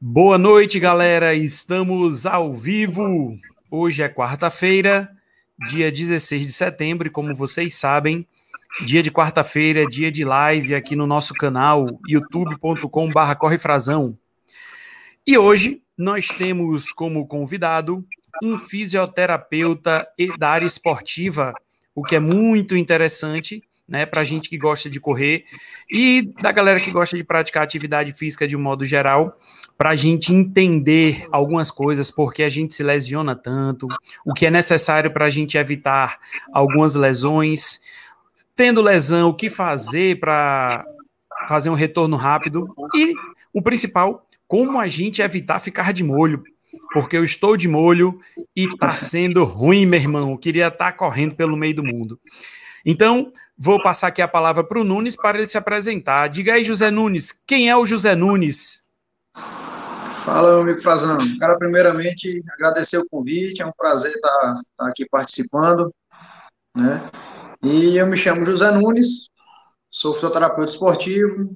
Boa noite, galera. Estamos ao vivo. Hoje é quarta-feira, dia 16 de setembro, e como vocês sabem, dia de quarta-feira é dia de live aqui no nosso canal youtube.com/barra correfrazão. E hoje nós temos como convidado um fisioterapeuta da área esportiva, o que é muito interessante né, para a gente que gosta de correr e da galera que gosta de praticar atividade física de um modo geral, para a gente entender algumas coisas, porque a gente se lesiona tanto, o que é necessário para a gente evitar algumas lesões, tendo lesão, o que fazer para fazer um retorno rápido e o principal, como a gente evitar ficar de molho, porque eu estou de molho e tá sendo ruim, meu irmão. Eu queria estar tá correndo pelo meio do mundo. Então, vou passar aqui a palavra para o Nunes para ele se apresentar. Diga aí, José Nunes, quem é o José Nunes? Fala, meu amigo Frazão. Cara, primeiramente, agradecer o convite, é um prazer estar, tá, tá aqui participando, né? E eu me chamo José Nunes, sou fisioterapeuta esportivo,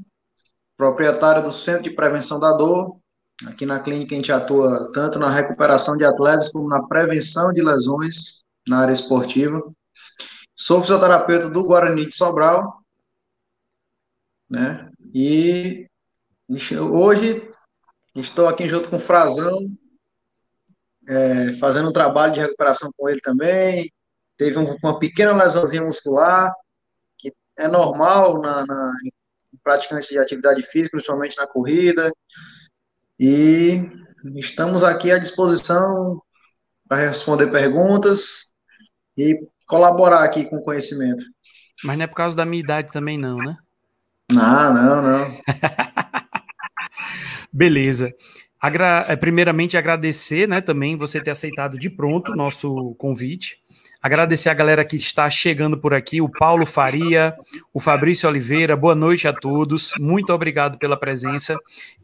proprietário do Centro de Prevenção da Dor. Aqui na clínica a gente atua tanto na recuperação de atletas como na prevenção de lesões na área esportiva. Sou fisioterapeuta do Guarani de Sobral, né? E hoje estou aqui junto com o Frazão, é, fazendo um trabalho de recuperação com ele também. Teve um, uma pequena lesãozinha muscular, que é normal na, na em praticantes de atividade física, principalmente na corrida. E estamos aqui à disposição para responder perguntas e colaborar aqui com o conhecimento. Mas não é por causa da minha idade também, não, né? Não, não, não. Beleza. Agra é, primeiramente, agradecer né, também você ter aceitado de pronto o nosso convite. Agradecer a galera que está chegando por aqui, o Paulo Faria, o Fabrício Oliveira, boa noite a todos, muito obrigado pela presença.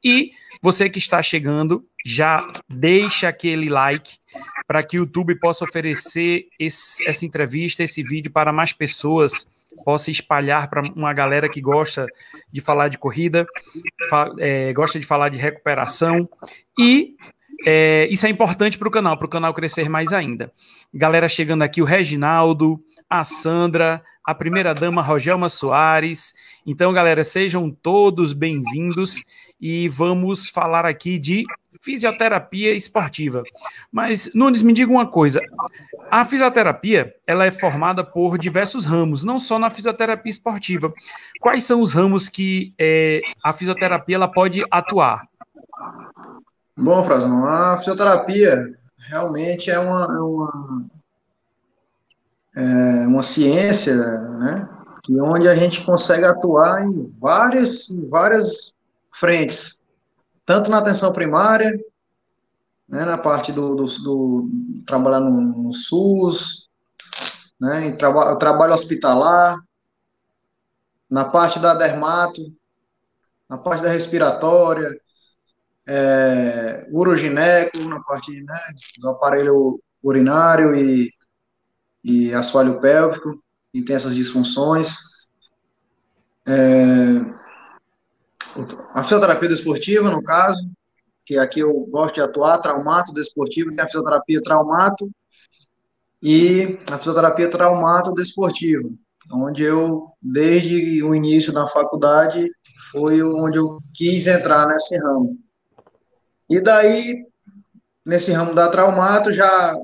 E você que está chegando, já deixa aquele like para que o YouTube possa oferecer esse, essa entrevista, esse vídeo para mais pessoas, possa espalhar para uma galera que gosta de falar de corrida, fa é, gosta de falar de recuperação e é, isso é importante para o canal, para o canal crescer mais ainda. Galera chegando aqui, o Reginaldo, a Sandra, a primeira dama Rogelma Soares. Então, galera, sejam todos bem-vindos e vamos falar aqui de fisioterapia esportiva. Mas, Nunes, me diga uma coisa. A fisioterapia, ela é formada por diversos ramos, não só na fisioterapia esportiva. Quais são os ramos que é, a fisioterapia ela pode atuar? Bom, Frazão, a fisioterapia realmente é uma, é uma, é uma ciência, né? Que onde a gente consegue atuar em várias, em várias frentes, tanto na atenção primária, né, na parte do, do, do trabalhar no, no, SUS, né, em traba, trabalho hospitalar, na parte da dermato, na parte da respiratória, é, urogineco, na parte né, do aparelho urinário e, e assoalho pélvico, e tem essas disfunções. É, a fisioterapia desportiva, no caso, que aqui eu gosto de atuar, traumato desportivo, tem a fisioterapia traumato e a fisioterapia traumato desportivo, onde eu, desde o início da faculdade, foi onde eu quis entrar nesse ramo. E daí, nesse ramo da Traumato, já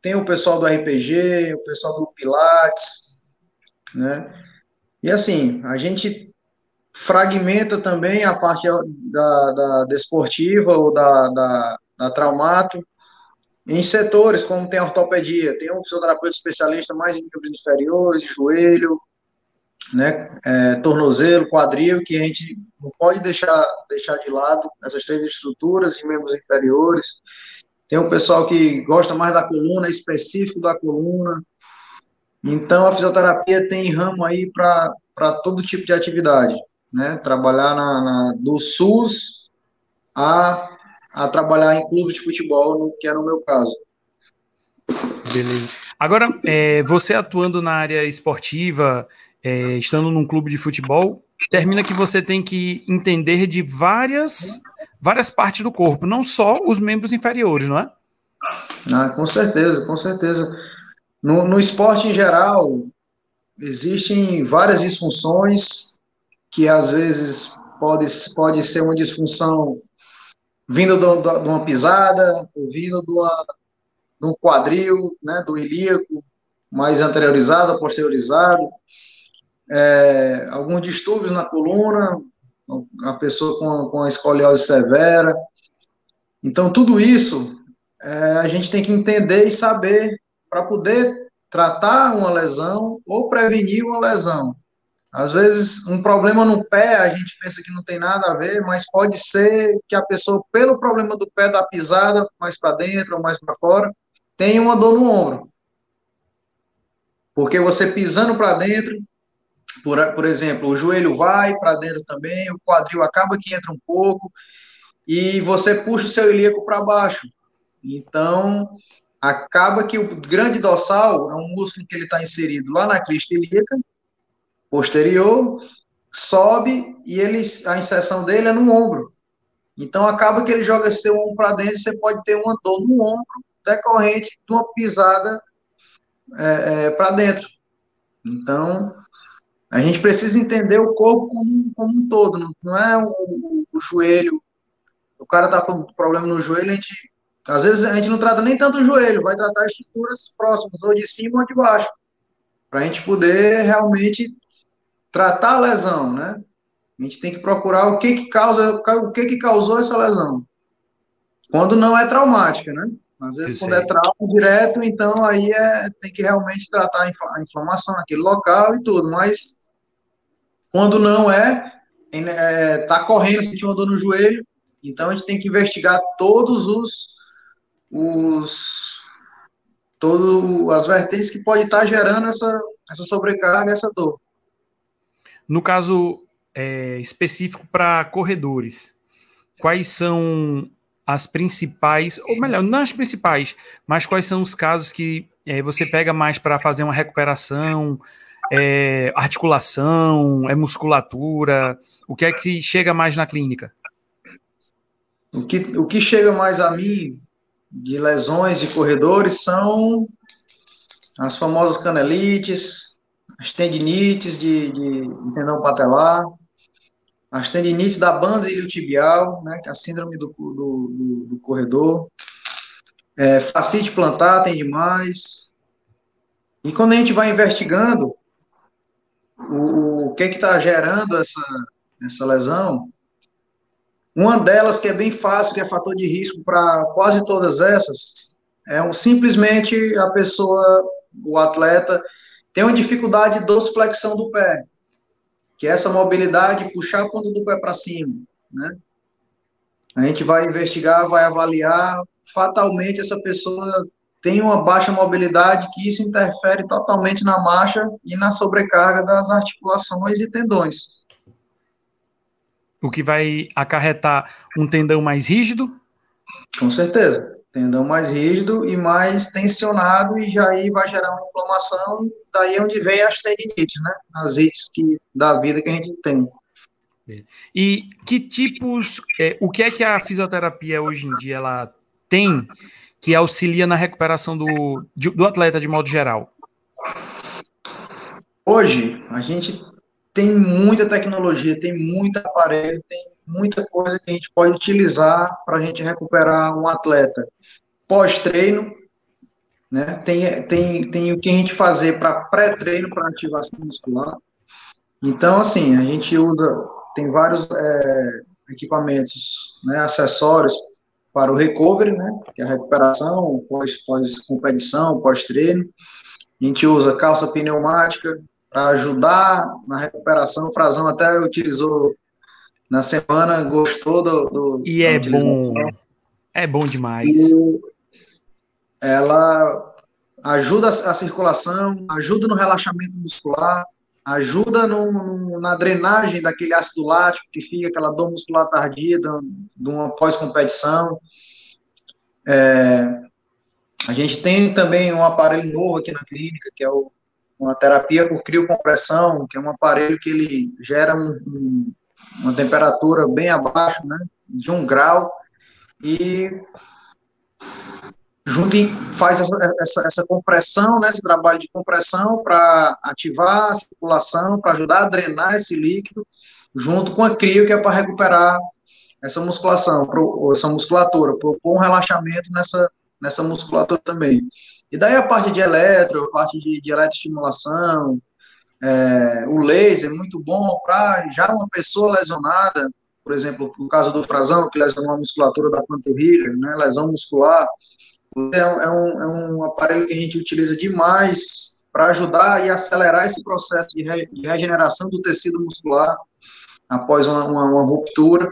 tem o pessoal do RPG, o pessoal do Pilates, né? E assim, a gente fragmenta também a parte da, da desportiva ou da, da, da Traumato em setores, como tem a ortopedia, tem um fisioterapeuta especialista mais em níveis inferiores, joelho, né, é, tornozelo, quadril, que a gente não pode deixar, deixar de lado essas três estruturas e membros inferiores. Tem um pessoal que gosta mais da coluna, específico da coluna. Então, a fisioterapia tem ramo aí para todo tipo de atividade, né? Trabalhar na, na, do SUS a, a trabalhar em clube de futebol, no, que é no meu caso. Beleza. Agora, é, você atuando na área esportiva, é, estando num clube de futebol, termina que você tem que entender de várias várias partes do corpo, não só os membros inferiores, não é? Ah, com certeza, com certeza. No, no esporte em geral, existem várias disfunções que às vezes pode, pode ser uma disfunção vindo do, do, de uma pisada, vindo de, uma, de um quadril, né, do ilíaco, mais anteriorizado, posteriorizado, é, alguns distúrbios na coluna, a pessoa com, com a escoliose severa. Então, tudo isso é, a gente tem que entender e saber para poder tratar uma lesão ou prevenir uma lesão. Às vezes, um problema no pé, a gente pensa que não tem nada a ver, mas pode ser que a pessoa, pelo problema do pé da pisada, mais para dentro ou mais para fora, tenha uma dor no ombro. Porque você pisando para dentro, por, por exemplo, o joelho vai para dentro também, o quadril acaba que entra um pouco, e você puxa o seu ilíaco para baixo. Então, acaba que o grande dorsal é um músculo que ele está inserido lá na crista ilíaca posterior, sobe e ele, a inserção dele é no ombro. Então, acaba que ele joga seu ombro para dentro você pode ter uma dor no ombro decorrente de uma pisada é, é, para dentro. Então, a gente precisa entender o corpo como, como um todo, não, não é o, o, joelho. O cara tá com problema no joelho, a gente, às vezes a gente não trata nem tanto o joelho, vai tratar estruturas próximas, ou de cima ou de baixo, para a gente poder realmente tratar a lesão, né? A gente tem que procurar o que que causa, o que que causou essa lesão. Quando não é traumática, né? Às vezes, quando é trauma direto, então aí é, tem que realmente tratar a inflamação naquele local e tudo, mas quando não é, é tá correndo, sentiu uma dor no joelho, então a gente tem que investigar todos os, os todas as vertentes que pode estar gerando essa, essa sobrecarga, essa dor. No caso é, específico para corredores, quais são as principais, ou melhor, não as principais, mas quais são os casos que é, você pega mais para fazer uma recuperação, é, articulação, é musculatura, o que é que chega mais na clínica? O que, o que chega mais a mim de lesões de corredores são as famosas canelites, as tendinites de, de tendão patelar, as tendinites da banda iliotibial, né, que é a síndrome do, do, do, do corredor, é, fascite plantar tem demais. E quando a gente vai investigando o, o que está gerando essa, essa lesão, uma delas que é bem fácil, que é fator de risco para quase todas essas, é um, simplesmente a pessoa, o atleta, tem uma dificuldade de dorsiflexão do pé que é essa mobilidade, puxar a ponta do pé para cima, né? A gente vai investigar, vai avaliar, fatalmente essa pessoa tem uma baixa mobilidade, que isso interfere totalmente na marcha e na sobrecarga das articulações e tendões. O que vai acarretar um tendão mais rígido? Com certeza tendão mais rígido e mais tensionado, e já aí vai gerar uma inflamação, daí é onde vem as tendinites, né? As ites que, da vida que a gente tem. E que tipos, é, o que é que a fisioterapia hoje em dia ela tem que auxilia na recuperação do, do atleta de modo geral? Hoje, a gente tem muita tecnologia, tem muito aparelho, tem muita coisa que a gente pode utilizar para a gente recuperar um atleta. Pós-treino, né? Tem, tem, tem o que a gente fazer para pré-treino, para ativação muscular. Então, assim, a gente usa, tem vários é, equipamentos, né, acessórios para o recovery, né, que é a recuperação, pós-competição, pós pós-treino. A gente usa calça pneumática para ajudar na recuperação. O Frazão até utilizou na semana, gostou do. do e é bom. É bom demais. E ela ajuda a circulação, ajuda no relaxamento muscular, ajuda no, no, na drenagem daquele ácido lático que fica aquela dor muscular tardia de, de uma pós-competição. É, a gente tem também um aparelho novo aqui na clínica, que é o, uma terapia por criocompressão, que é um aparelho que ele gera um, um uma temperatura bem abaixo, né? de um grau e junto faz essa, essa, essa, compressão, né, esse trabalho de compressão para ativar a circulação, para ajudar a drenar esse líquido, junto com a crio, que é para recuperar essa musculação, pro, essa musculatura, propor um relaxamento nessa, nessa musculatura também. E daí a parte de eletro, a parte de, de eletroestimulação, é, o laser, muito bom para já uma pessoa lesionada, por exemplo, no caso do frazão, que lesionou a musculatura da panturrilha, né, lesão muscular, é, é, um, é um aparelho que a gente utiliza demais para ajudar e acelerar esse processo de, re, de regeneração do tecido muscular após uma, uma, uma ruptura.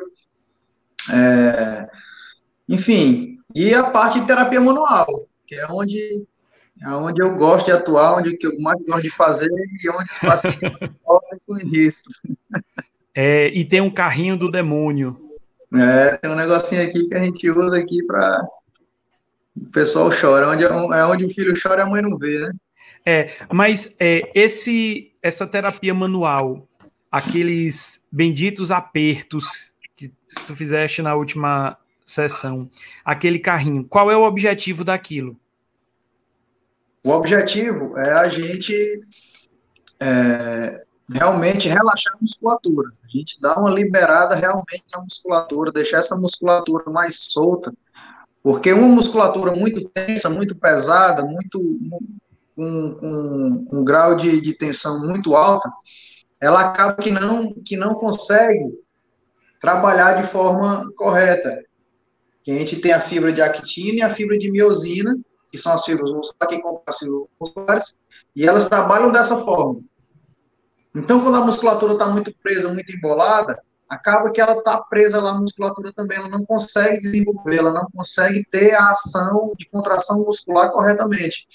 É, enfim, e a parte de terapia manual, que é onde, é onde eu gosto de atuar, onde eu mais gosto de fazer e onde os pacientes sofrem com isso. É, e tem um carrinho do demônio. É, tem um negocinho aqui que a gente usa aqui para o pessoal chora. Onde, é onde o filho chora, a mãe não vê, né? É, mas é, esse, essa terapia manual, aqueles benditos apertos que tu fizeste na última sessão, aquele carrinho, qual é o objetivo daquilo? O objetivo é a gente é, realmente relaxar a musculatura. A gente dá uma liberada realmente na musculatura, deixar essa musculatura mais solta, porque uma musculatura muito tensa, muito pesada, muito com, com um grau de, de tensão muito alta, ela acaba que não, que não consegue trabalhar de forma correta. a gente tem a fibra de actina e a fibra de miosina, que são as fibras musculares que as fibras musculares, e elas trabalham dessa forma. Então, quando a musculatura está muito presa, muito embolada, acaba que ela está presa lá na musculatura também, ela não consegue desenvolver, ela não consegue ter a ação de contração muscular corretamente.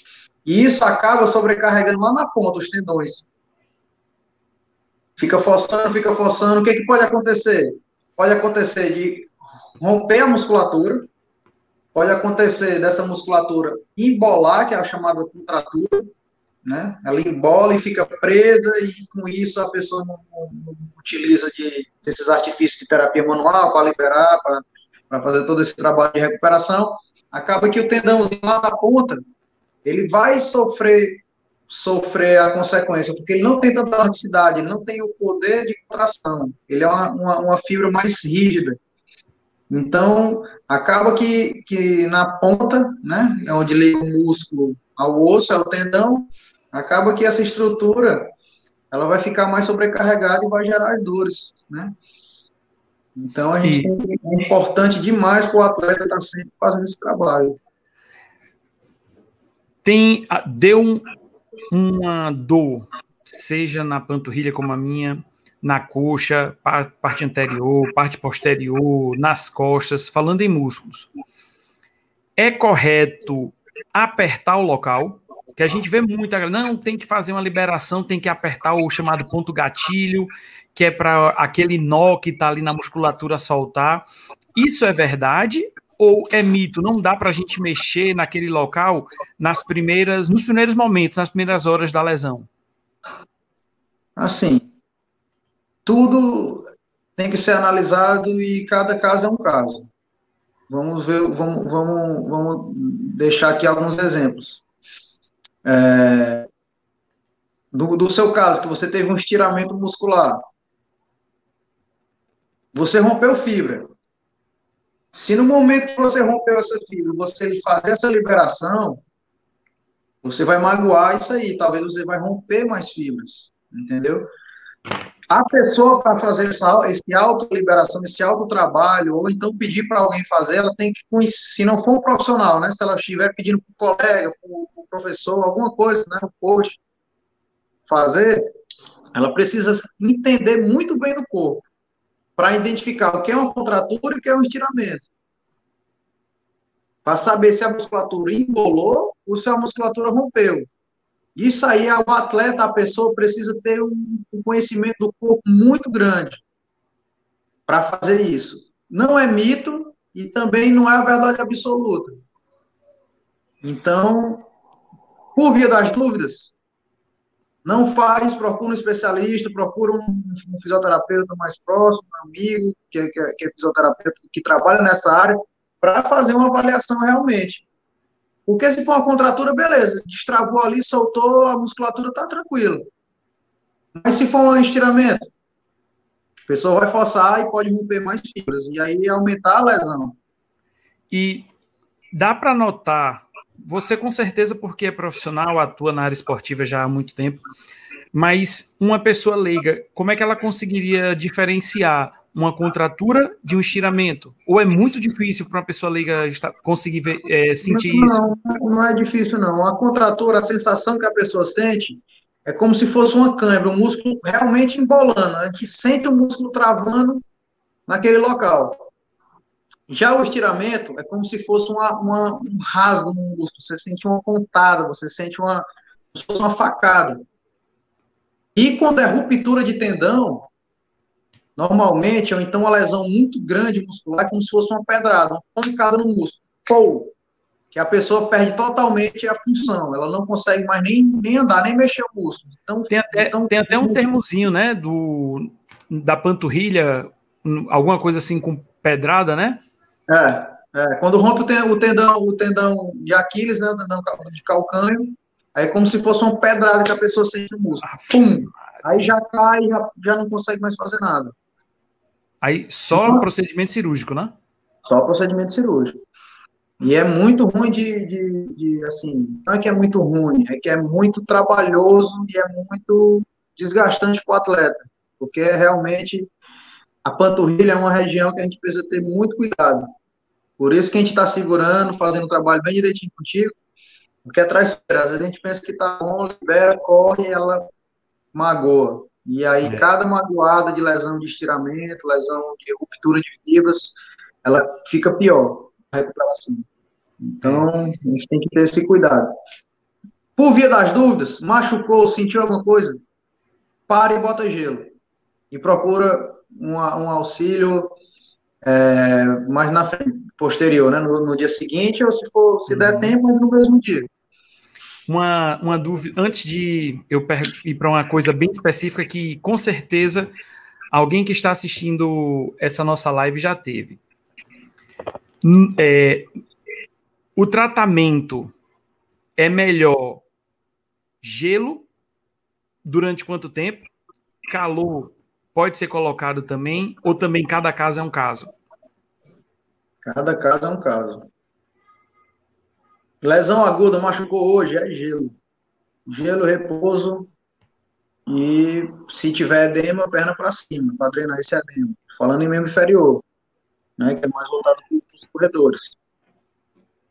E isso acaba sobrecarregando lá na ponta os tendões. Fica forçando, fica forçando. O que, que pode acontecer? Pode acontecer de romper a musculatura, pode acontecer dessa musculatura embolar, que é a chamada contratura, né? Ela embola e fica presa, e com isso a pessoa não, não, não utiliza de, desses artifícios de terapia manual para liberar, para fazer todo esse trabalho de recuperação. Acaba que o tendãozinho lá na ponta, ele vai sofrer sofrer a consequência, porque ele não tem tanta elasticidade, ele não tem o poder de contração, ele é uma, uma, uma fibra mais rígida. Então, acaba que, que na ponta, né, é onde liga o músculo ao osso, é o tendão, acaba que essa estrutura ela vai ficar mais sobrecarregada e vai gerar dores, né? Então a gente e... é importante demais para o atleta estar sempre fazendo esse trabalho. Tem deu um, uma dor, seja na panturrilha como a minha, na coxa, parte anterior, parte posterior, nas costas, falando em músculos. É correto apertar o local? Que a gente vê muito, não, tem que fazer uma liberação, tem que apertar o chamado ponto gatilho, que é para aquele nó que está ali na musculatura soltar. Isso é verdade ou é mito? Não dá para a gente mexer naquele local nas primeiras, nos primeiros momentos, nas primeiras horas da lesão? Assim, tudo tem que ser analisado e cada caso é um caso. Vamos ver, vamos, vamos, vamos deixar aqui alguns exemplos. É, do, do seu caso, que você teve um estiramento muscular, você rompeu fibra. Se no momento que você rompeu essa fibra, você fazer essa liberação, você vai magoar isso aí. Talvez você vai romper mais fibras, entendeu? A pessoa, para fazer essa, esse auto-liberação, esse auto-trabalho, ou então pedir para alguém fazer, ela tem que, se não for um profissional, né? Se ela estiver pedindo para o colega, para professor, alguma coisa, né? O coach, fazer, ela precisa entender muito bem do corpo, para identificar o que é uma contratura e o que é um estiramento. Para saber se a musculatura embolou ou se a musculatura rompeu. Isso aí, o atleta, a pessoa precisa ter um, um conhecimento do corpo muito grande para fazer isso. Não é mito e também não é a verdade absoluta. Então, por via das dúvidas, Não faz, procura um especialista, procura um, fisioterapeuta mais próximo, um amigo, que, que, que é fisioterapeuta, que trabalha nessa área, para fazer uma avaliação realmente. Porque se for uma contratura, beleza, destravou ali, soltou, a musculatura está tranquila. Mas se for um estiramento, a pessoa vai forçar e pode romper mais fibras, e aí aumentar a lesão. E dá para notar, você com certeza, porque é profissional, atua na área esportiva já há muito tempo, mas uma pessoa leiga, como é que ela conseguiria diferenciar uma contratura de um estiramento? Ou é muito difícil para uma pessoa leiga conseguir ver, é, sentir não, isso? Não, não é difícil, não. A contratura, a sensação que a pessoa sente é como se fosse uma câimbra, o um músculo realmente embolando. A gente sente o músculo travando naquele local. Já o estiramento é como se fosse uma, uma, um rasgo no músculo. Você sente uma pontada, você sente uma, como se fosse uma facada. E quando é ruptura de tendão, normalmente, ou então uma lesão muito grande muscular, é como se fosse uma pedrada, uma pancada no músculo. Pou! Que a pessoa perde totalmente a função. Ela não consegue mais nem, nem andar, nem mexer o músculo. Então, tem até, então, tem até um termozinho, né? Do, da panturrilha, alguma coisa assim com pedrada, né? É, é, quando rompe o tendão, o tendão de Aquiles, né, de calcânio, aí é como se fosse uma pedrada que a pessoa sente no músculo. Ah, Pum! Aí já cai, já, já não consegue mais fazer nada. Aí só então, procedimento cirúrgico, né? Só procedimento cirúrgico. E é muito ruim de, de, de, assim, não é que é muito ruim, é que é muito trabalhoso e é muito desgastante para o atleta, porque realmente a panturrilha é uma região que a gente precisa ter muito cuidado. Por isso que a gente está segurando, fazendo o trabalho bem direitinho contigo, porque atrás, às vezes a gente pensa que está bom, libera, corre e ela magoa. E aí, é. cada magoada de lesão de estiramento, lesão de ruptura de fibras, ela fica pior, a recuperação. Então, a gente tem que ter esse cuidado. Por via das dúvidas, machucou, sentiu alguma coisa, para e bota gelo. E procura um, um auxílio é, mais na frente, posterior, né? No, no, dia seguinte, ou se for, se der uhum. tempo, no mesmo dia. Uma, uma dúvida, antes de eu ir para uma coisa bem específica que com certeza alguém que está assistindo essa nossa live já teve. É, o tratamento é melhor gelo durante quanto tempo? Calor pode ser colocado também, ou também cada caso é um caso? Cada caso é um caso. Lesão aguda, machucou hoje, é gelo. Gelo, repouso e se tiver edema, perna para cima, para drenar esse edema. Falando em membro inferior, né, que é mais voltado para os corredores.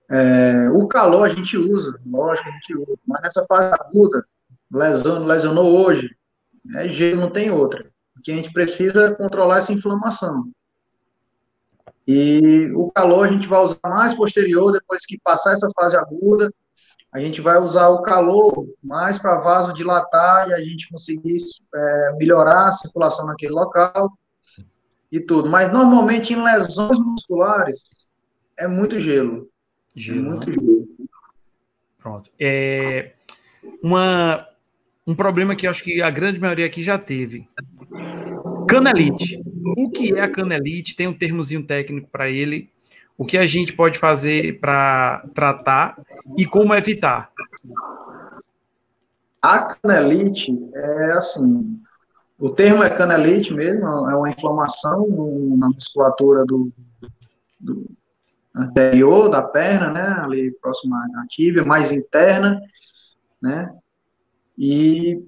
É, o calor a gente usa, lógico, a gente usa, mas nessa fase aguda, lesão, lesionou hoje, é gelo, não tem outra que a gente precisa controlar essa inflamação. E o calor a gente vai usar mais posterior, depois que passar essa fase aguda, a gente vai usar o calor mais para vasodilatar e a gente conseguir é, melhorar a circulação naquele local e tudo. Mas normalmente em lesões musculares é muito gelo. Gelo. É muito né? gelo. Pronto. É uma, um problema que acho que a grande maioria aqui já teve. Canelite. O que é a canelite? Tem um termozinho técnico para ele. O que a gente pode fazer para tratar e como evitar? A canelite é assim, o termo é canelite mesmo, é uma inflamação na musculatura do, do anterior da perna, né, ali próxima à tíbia, mais interna, né, e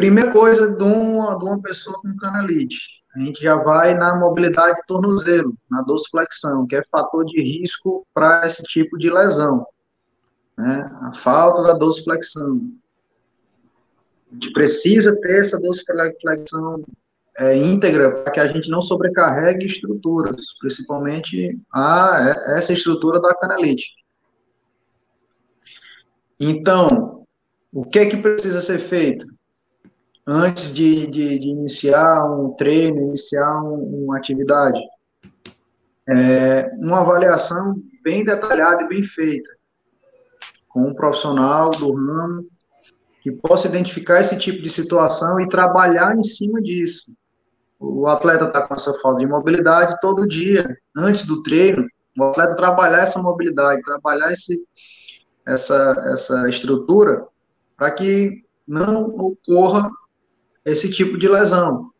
Primeira coisa de uma, de uma pessoa com canalite, a gente já vai na mobilidade de tornozelo, na dorsiflexão, que é fator de risco para esse tipo de lesão. Né? A falta da dorsiflexão. A gente precisa ter essa dorsiflexão é, íntegra para que a gente não sobrecarregue estruturas, principalmente a, é, essa estrutura da canalite. Então, o que é que precisa ser feito? Antes de, de, de iniciar um treino, iniciar um, uma atividade. É, uma avaliação bem detalhada e bem feita, com um profissional do ramo, que possa identificar esse tipo de situação e trabalhar em cima disso. O atleta está com essa falta de mobilidade todo dia, antes do treino, o atleta trabalhar essa mobilidade, trabalhar esse, essa, essa estrutura para que não ocorra esse tipo de lesão.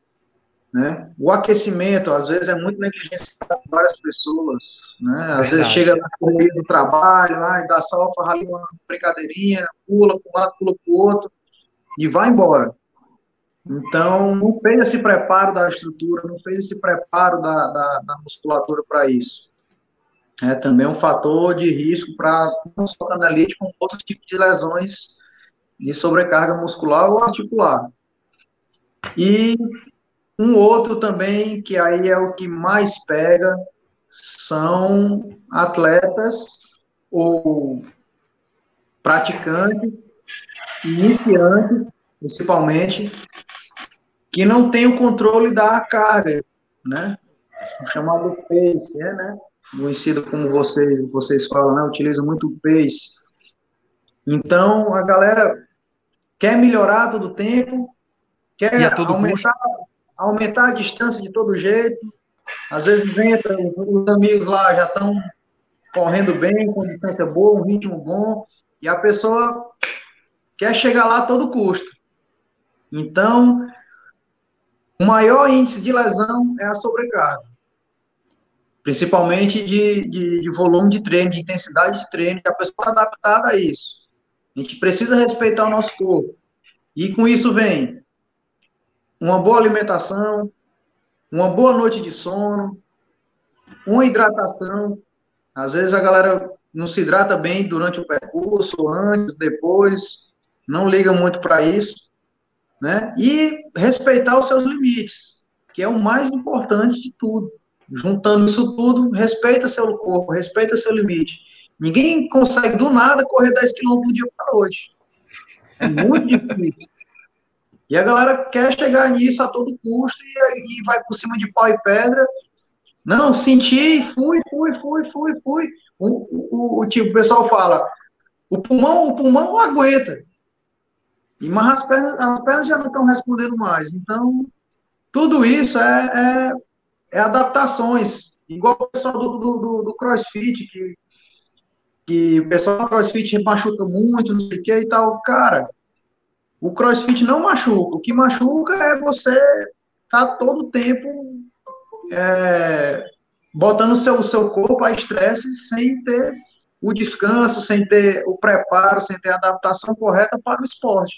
Né? O aquecimento, às vezes, é muito negligenciado por várias pessoas. Né? Às Verdade. vezes chega na correria do trabalho, ai, dá só ali uma brincadeirinha, pula para um lado, pula para o outro, e vai embora. Então, não fez esse preparo da estrutura, não fez esse preparo da, da, da musculatura para isso. É também um fator de risco para não só canalite, como outros tipos de lesões de sobrecarga muscular ou articular. E um outro também, que aí é o que mais pega, são atletas ou praticantes, iniciantes, principalmente, que não tem o controle da carga, né? O chamado pace, é, né? Conhecido como vocês, vocês falam, né? Utiliza muito o pace. Então, a galera quer melhorar todo o tempo, quer aumentar, aumentar a distância de todo jeito. Às vezes entra, os amigos lá já estão correndo bem, com distância boa, um ritmo bom, e a pessoa quer chegar lá a todo custo. Então, o maior índice de lesão é a sobrecarga. Principalmente de, de, de volume de treino, de intensidade de treino, que a pessoa está adaptada a isso. A gente precisa respeitar o nosso corpo. E com isso vem uma boa alimentação, uma boa noite de sono, uma hidratação. Às vezes a galera não se hidrata bem durante o percurso, antes, depois, não liga muito para isso né? E respeitar os seus limites, que é o mais importante de tudo. Juntando isso tudo, respeita seu corpo, respeita seu limite. Ninguém consegue do nada correr 10 km por dia para noite. É muito difícil. E a galera quer chegar nisso a todo custo e, e vai por cima de pau e pedra. Não, senti, fui, fui, fui, fui, fui. O, o, o, tipo, o pessoal fala, o pulmão, o pulmão aguenta. Mas as pernas, as pernas já não estão respondendo mais. Então, tudo isso é, é, é adaptações. Igual o pessoal do, do, do, crossfit, que, que o pessoal do crossfit machuca muito, não sei o que e tal. Cara, o crossfit não machuca. O que machuca é você estar tá todo o tempo é, botando o seu, seu corpo a estresse sem ter o descanso, sem ter o preparo, sem ter a adaptação correta para o esporte.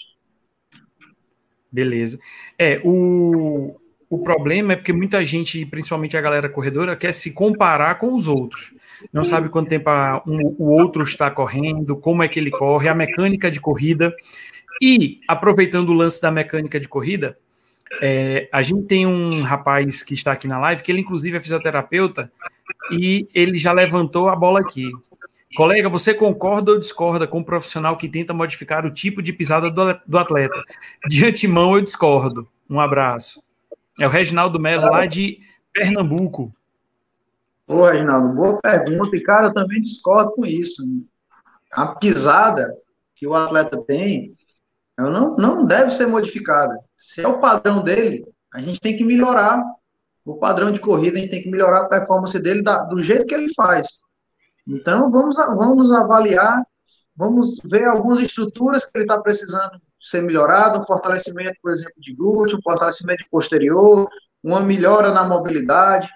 Beleza. É, o, o problema é porque muita gente, principalmente a galera corredora, quer se comparar com os outros. Não sabe quanto tempo a, um, o outro está correndo, como é que ele corre, a mecânica de corrida. E, aproveitando o lance da mecânica de corrida, é, a gente tem um rapaz que está aqui na live, que ele inclusive é fisioterapeuta, e ele já levantou a bola aqui. Colega, você concorda ou discorda com o um profissional que tenta modificar o tipo de pisada do atleta? De antemão, eu discordo. Um abraço. É o Reginaldo Melo, lá de Pernambuco. Ô, Reginaldo, boa pergunta. E, cara, eu também discordo com isso. A pisada que o atleta tem não, não deve ser modificada. Se é o padrão dele, a gente tem que melhorar o padrão de corrida, a gente tem que melhorar a performance dele da, do jeito que ele faz. Então, vamos, vamos avaliar, vamos ver algumas estruturas que ele está precisando ser melhorado, um fortalecimento, por exemplo, de glúteo, um fortalecimento posterior, uma melhora na mobilidade.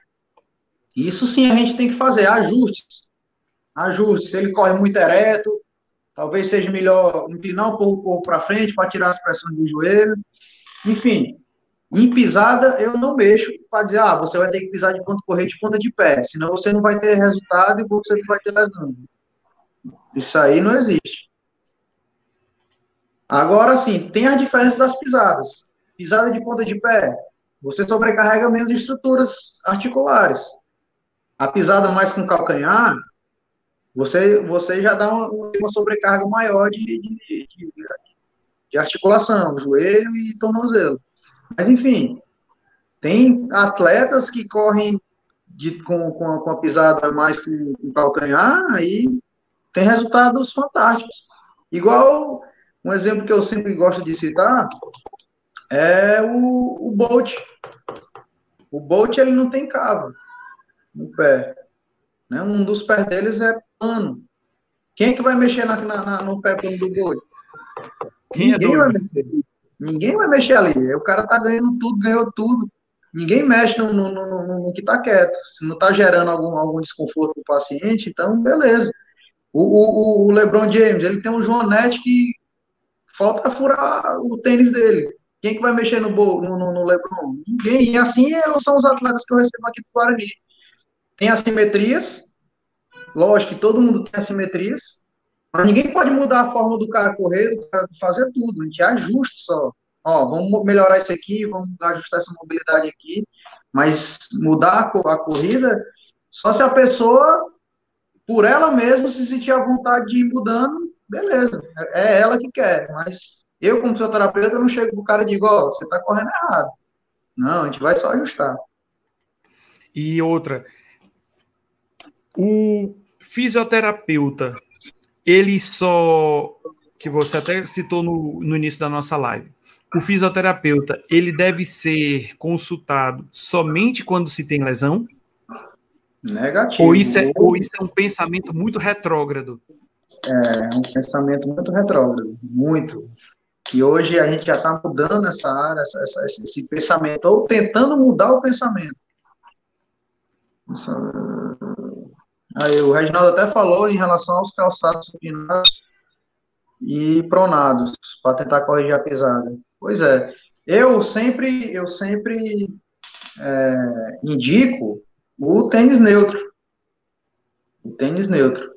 Isso sim a gente tem que fazer, ajustes. Ajustes. Se ele corre muito ereto, talvez seja melhor inclinar um pouco o corpo para frente para tirar as pressões do joelho. Enfim, em pisada, eu não mexo para dizer, ah, você vai ter que pisar de ponta corrente de ponta de pé, senão você não vai ter resultado e você não vai ter lesão. Isso aí não existe. Agora, sim, tem as diferenças das pisadas. Pisada de ponta de pé, você sobrecarrega menos estruturas articulares. A pisada mais com calcanhar, você, você já dá uma, uma sobrecarga maior de, de, de, de articulação, joelho e tornozelo. Mas, enfim, tem atletas que correm de, com, com, a, com, a, pisada mais com, com calcanhar e tem resultados fantásticos. Igual Um exemplo que eu sempre gosto de citar é o, o Bolt. O Bolt ele não tem cabo no pé. Né? Um dos pés deles é plano. Quem é que vai mexer na, na, no pé plano do Bolt? Quem é Ninguém é vai mexer. Ninguém vai mexer ali. O cara tá ganhando tudo, ganhou tudo. Ninguém mexe no, no, no, no que tá quieto. Se não tá gerando algum, algum desconforto pro paciente, então beleza. O, o, o LeBron James, ele tem um Joanete que falta furar o tênis dele. Quem que vai mexer no, no, no, LeBron? Ninguém. E assim são os atletas que eu recebo aqui do Guarani. Tem assimetrias, lógico que todo mundo tem assimetrias, mas ninguém pode mudar a forma do cara correr, do cara fazer tudo. A gente ajusta só. Ó, vamos melhorar isso aqui, vamos ajustar essa mobilidade aqui, mas mudar a corrida só se a pessoa, por ela mesma, se sentir a vontade de ir mudando, beleza. É, é ela que quer, mas eu, como fisioterapeuta, não chego pro cara e digo, ó, você está correndo errado. Não, a gente vai só ajustar. E outra, o fisioterapeuta, ele só, que você até citou no, no início da nossa live, o fisioterapeuta, ele deve ser consultado somente quando se tem lesão? Negativo. Ou isso é, ou isso é um pensamento muito retrógrado? É, um pensamento muito retrógrado, muito que hoje a gente já está mudando essa área, essa, essa, esse pensamento, ou tentando mudar o pensamento. Aí, o Reginaldo até falou em relação aos calçados supinados e pronados, para tentar corrigir a pisada. Pois é, eu sempre, eu sempre é, indico o tênis neutro. O tênis neutro.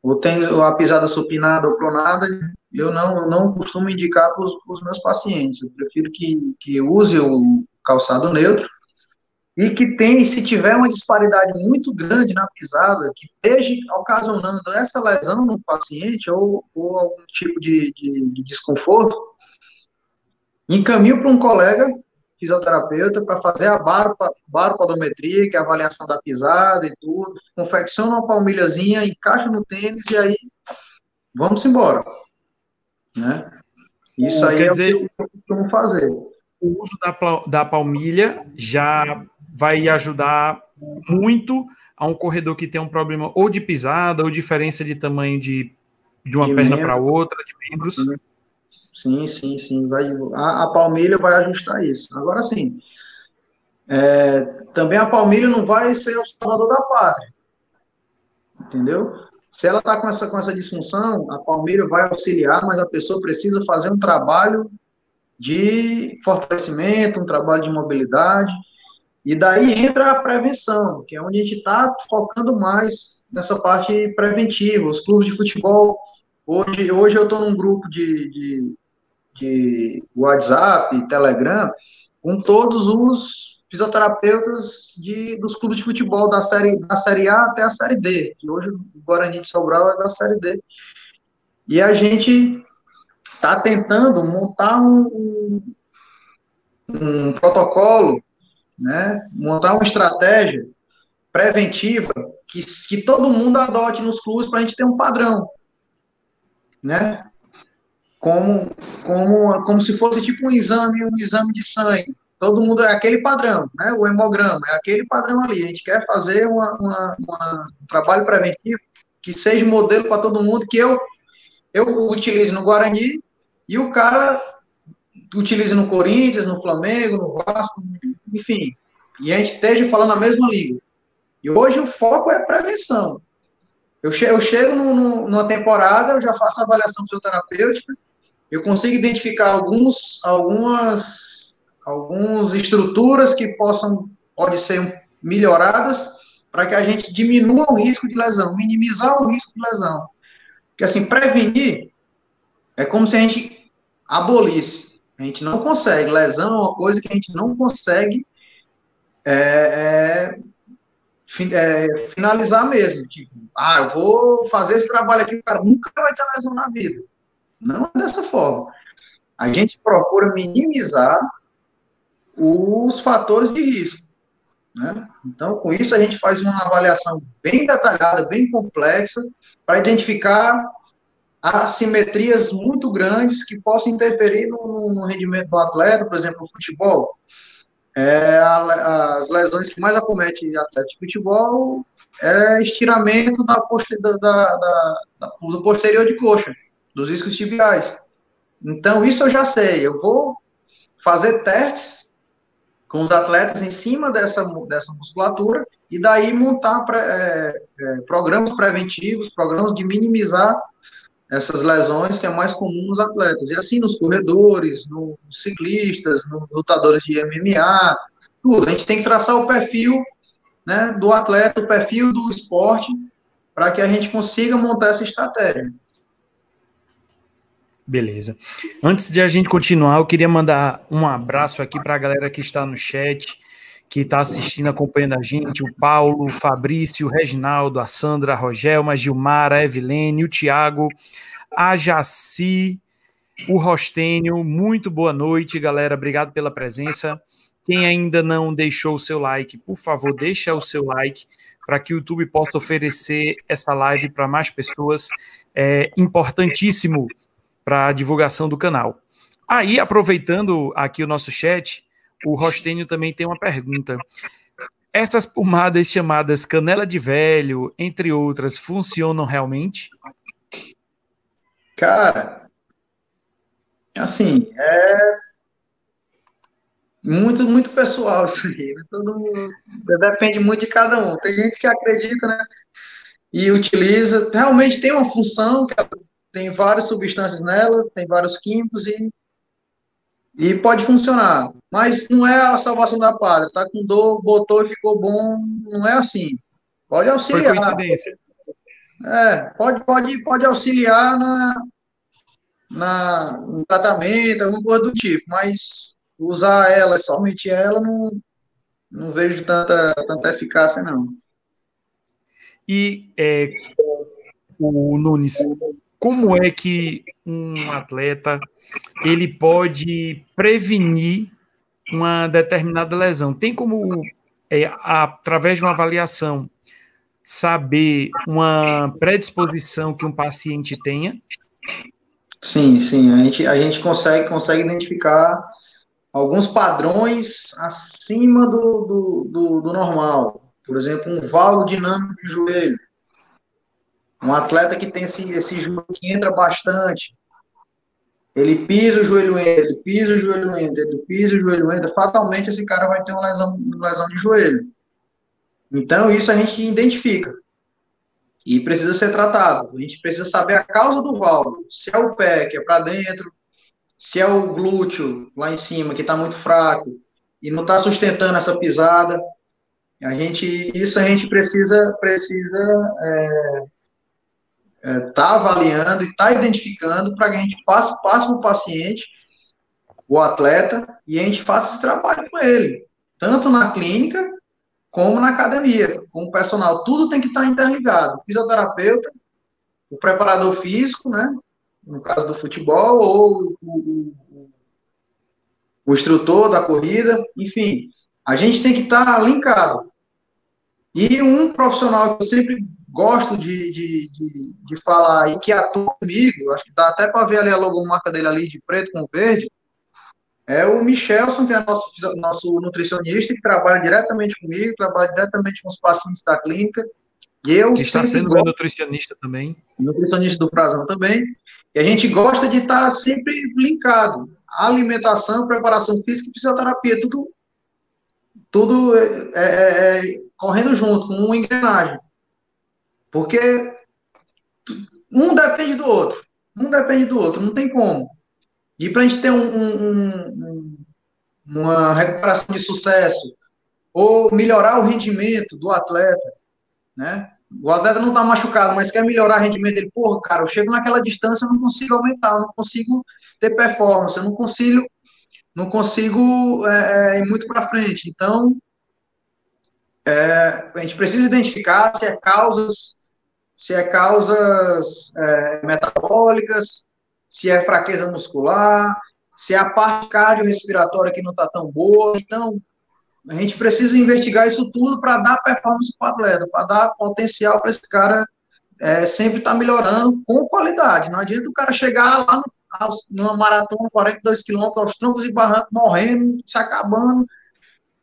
O tênis, a pisada supinada ou pronada, eu não, não costumo indicar para os meus pacientes. Eu prefiro que, que use o calçado neutro e que tem, se tiver uma disparidade muito grande na pisada, que esteja ocasionando essa lesão no paciente ou, ou algum tipo de, de, de desconforto, encaminho para um colega fisioterapeuta para fazer a baropodometria, que é a avaliação da pisada e tudo, confecciona uma palmilhazinha, encaixa no tênis e aí vamos embora. Né? Isso aí Quer é dizer, o que eu costumo fazer. O uso da, da palmilha já vai ajudar muito a um corredor que tem um problema ou de pisada ou diferença de tamanho de, de uma de perna para outra, de membros. Sim, sim, sim. Vai, a, a palmilha vai ajustar isso. Agora sim, é, também a palmilha não vai ser o salvador da pátria. Entendeu? Se ela está com essa, com essa disfunção, a palmilha vai auxiliar, mas a pessoa precisa fazer um trabalho de fortalecimento, um trabalho de mobilidade. E daí entra a prevenção, que é onde a gente está focando mais nessa parte preventiva. Os clubes de futebol Hoje, hoje eu estou num grupo de, de, de WhatsApp, Telegram, com todos os fisioterapeutas de, dos clubes de futebol da série, da série A até a série D, que hoje o Guarani de Sobral é da série D. E a gente está tentando montar um, um, um, protocolo, né, montar uma estratégia preventiva que, que todo mundo adote nos clubes para a gente ter um padrão né? Como, como, como se fosse tipo um exame, um exame de sangue. Todo mundo é aquele padrão, né? O hemograma é aquele padrão ali. A gente quer fazer uma, uma, uma um trabalho preventivo que seja modelo para todo mundo, que eu eu utilize no Guarani e o cara utilize no Corinthians, no Flamengo, no Vasco, enfim. E a gente esteja falando a mesma língua. E hoje o foco é prevenção. Eu, eu chego numa temporada, eu já faço a avaliação fisioterapêutica, eu consigo identificar alguns, algumas, algumas estruturas que possam, podem ser melhoradas para que a gente diminua o risco de lesão, minimizar o risco de lesão. Porque, assim, prevenir é como se a gente abolisse. A gente não consegue. Lesão é uma coisa que a gente não consegue é, é, é, finalizar mesmo. Tipo, ah, eu vou fazer esse trabalho aqui, o cara nunca vai ter lesão na vida. Não é dessa forma. A gente procura minimizar os fatores de risco. Né? Então, com isso, a gente faz uma avaliação bem detalhada, bem complexa, para identificar assimetrias muito grandes que possam interferir no, no rendimento do atleta, por exemplo, no futebol. É, a, as lesões que mais acometem atleta de futebol é estiramento da, da, da, da, do posterior de coxa, dos iscos tibiais. Então, isso eu já sei. Eu vou fazer testes com os atletas em cima dessa, dessa musculatura e daí montar é, é, programas preventivos, programas de minimizar essas lesões que é mais comum nos atletas. E assim nos corredores, nos ciclistas, nos lutadores de MMA, tudo. A gente tem que traçar o perfil né, do atleta, o perfil do esporte, para que a gente consiga montar essa estratégia. Beleza. Antes de a gente continuar, eu queria mandar um abraço aqui para a galera que está no chat, que está assistindo, acompanhando a gente, o Paulo, o Fabrício, o Reginaldo, a Sandra, a Rogelma, a Gilmar, a Evelene, o Tiago, a Jaci, o Rostênio. Muito boa noite, galera. Obrigado pela presença. Quem ainda não deixou o seu like, por favor, deixa o seu like para que o YouTube possa oferecer essa live para mais pessoas. É importantíssimo para a divulgação do canal. Aí, aproveitando aqui o nosso chat, o Rostênio também tem uma pergunta. Essas pomadas chamadas canela de velho, entre outras, funcionam realmente? Cara, assim, é muito, muito pessoal isso aí. Né? Todo mundo, depende muito de cada um. Tem gente que acredita, né? E utiliza. Realmente tem uma função, tem várias substâncias nela, tem vários químicos e, e pode funcionar. Mas não é a salvação da pátria. Tá com dor, botou e ficou bom. Não é assim. Pode auxiliar. Foi coincidência. É, pode, pode, pode auxiliar na, na, no tratamento, alguma coisa do tipo, mas usar ela, somente ela, não, não vejo tanta, tanta eficácia, não. E é, o Nunes, como é que um atleta ele pode prevenir uma determinada lesão? Tem como, é, através de uma avaliação, saber uma predisposição que um paciente tenha? Sim, sim. A gente, a gente consegue, consegue identificar alguns padrões acima do, do, do, do normal. Por exemplo, um valo dinâmico de joelho. Um atleta que tem esse, esse joelho que entra bastante. Ele pisa o joelho entra, ele pisa o joelho entra, ele pisa o joelho entra. Fatalmente esse cara vai ter uma lesão, uma lesão de joelho. Então, isso a gente identifica. E precisa ser tratado. A gente precisa saber a causa do válvulo. Se é o pé, que é para dentro, se é o glúteo lá em cima, que está muito fraco, e não está sustentando essa pisada. A gente, isso a gente precisa, precisa é, é, tá avaliando e está identificando para que a gente passe, passe para o paciente, o atleta, e a gente faça esse trabalho com ele, tanto na clínica como na academia, com o personal. Tudo tem que estar interligado. O fisioterapeuta, o preparador físico, né? No caso do futebol, ou o, o, o instrutor da corrida, enfim, a gente tem que estar linkado. E um profissional que eu sempre gosto de, de, de, de falar e que atua comigo, acho que dá até para ver ali a logomarca dele ali de preto com verde, é o Michelson, que é nosso, nosso nutricionista, que trabalha diretamente comigo, trabalha diretamente com os pacientes da clínica. E eu que está sendo meu nutricionista também. Nutricionista do Frazão também. E a gente gosta de estar sempre linkado. Alimentação, preparação física e fisioterapia, tudo, tudo é, é, é, correndo junto, com uma engrenagem. Porque um depende do outro. Um depende do outro, não tem como. E para a gente ter um, um, um, uma recuperação de sucesso, ou melhorar o rendimento do atleta, né? O atleta não está machucado, mas quer melhorar o rendimento dele. Porra, cara, eu chego naquela distância, eu não consigo aumentar, eu não consigo ter performance, eu não consigo, não consigo é, é ir muito para frente. Então, é, a gente precisa identificar se é causas, se é causas é, metabólicas, se é fraqueza muscular, se é a parte cardiorrespiratória que não está tão boa. Então, a gente precisa investigar isso tudo para dar performance para o atleta, para dar potencial para esse cara é, sempre estar tá melhorando com qualidade. Não adianta o cara chegar lá no, numa maratona, 42 quilômetros, aos troncos e barrancos, morrendo, se acabando,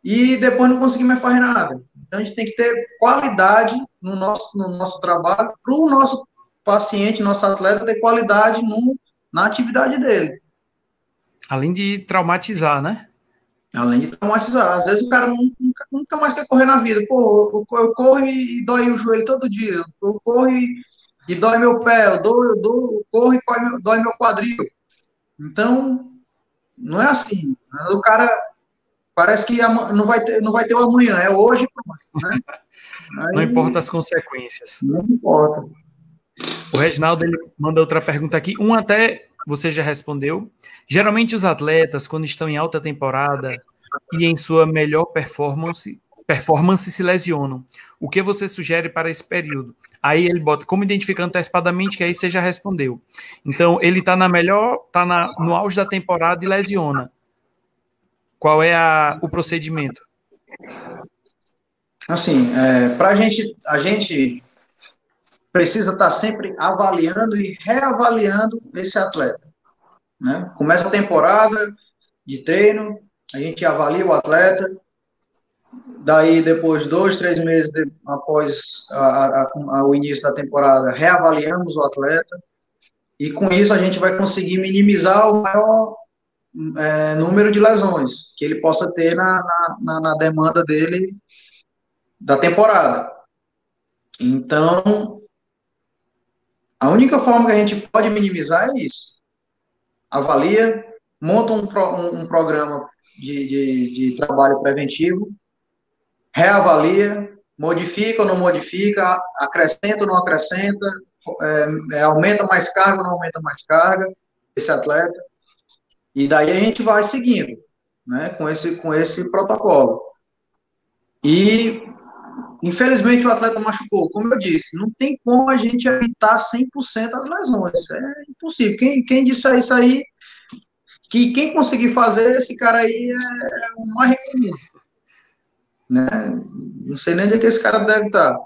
e depois não conseguir mais fazer nada. Então, a gente tem que ter qualidade no nosso, no nosso trabalho, para o nosso paciente, nosso atleta, ter qualidade no, na atividade dele. Além de traumatizar, né? Além de traumatizar. Às vezes o cara nunca, nunca mais quer correr na vida. Pô, eu, eu corro e dói o joelho todo dia. Eu corro e, e dói meu pé. Eu, dou, eu, dou, eu corro e dói meu quadril. Então, não é assim. O cara parece que não vai ter, não vai ter o amanhã. É hoje, né? Aí, não importa as consequências. Não importa. O Reginaldo ele manda outra pergunta aqui. Um até você já respondeu. Geralmente os atletas, quando estão em alta temporada e em sua melhor performance, performance se lesionam. O que você sugere para esse período? Aí ele bota como identificar antecipadamente, que aí você já respondeu. Então, ele está na melhor, está no auge da temporada e lesiona. Qual é a, o procedimento? Assim, é, para a gente, a gente precisa estar sempre avaliando e reavaliando esse atleta. Né? Começa a temporada de treino, a gente avalia o atleta, daí depois, dois, três meses de, após a, a, o início da temporada, reavaliamos o atleta, e com isso a gente vai conseguir minimizar o maior é, número de lesões que ele possa ter na, na, na demanda dele da temporada. Então, a única forma que a gente pode minimizar é isso. Avalia, monta um, pro, um, um programa de, de, de, trabalho preventivo, reavalia, modifica ou não modifica, acrescenta ou não acrescenta, é, é, aumenta mais carga ou não aumenta mais carga, esse atleta. E daí a gente vai seguindo, né, com esse, com esse protocolo. E Infelizmente, o atleta machucou. Como eu disse, não tem como a gente evitar 100% as lesões. É impossível. Quem, quem disser isso aí, que quem conseguir fazer, esse cara aí é o mais. Né? Não sei nem onde é que esse cara deve estar.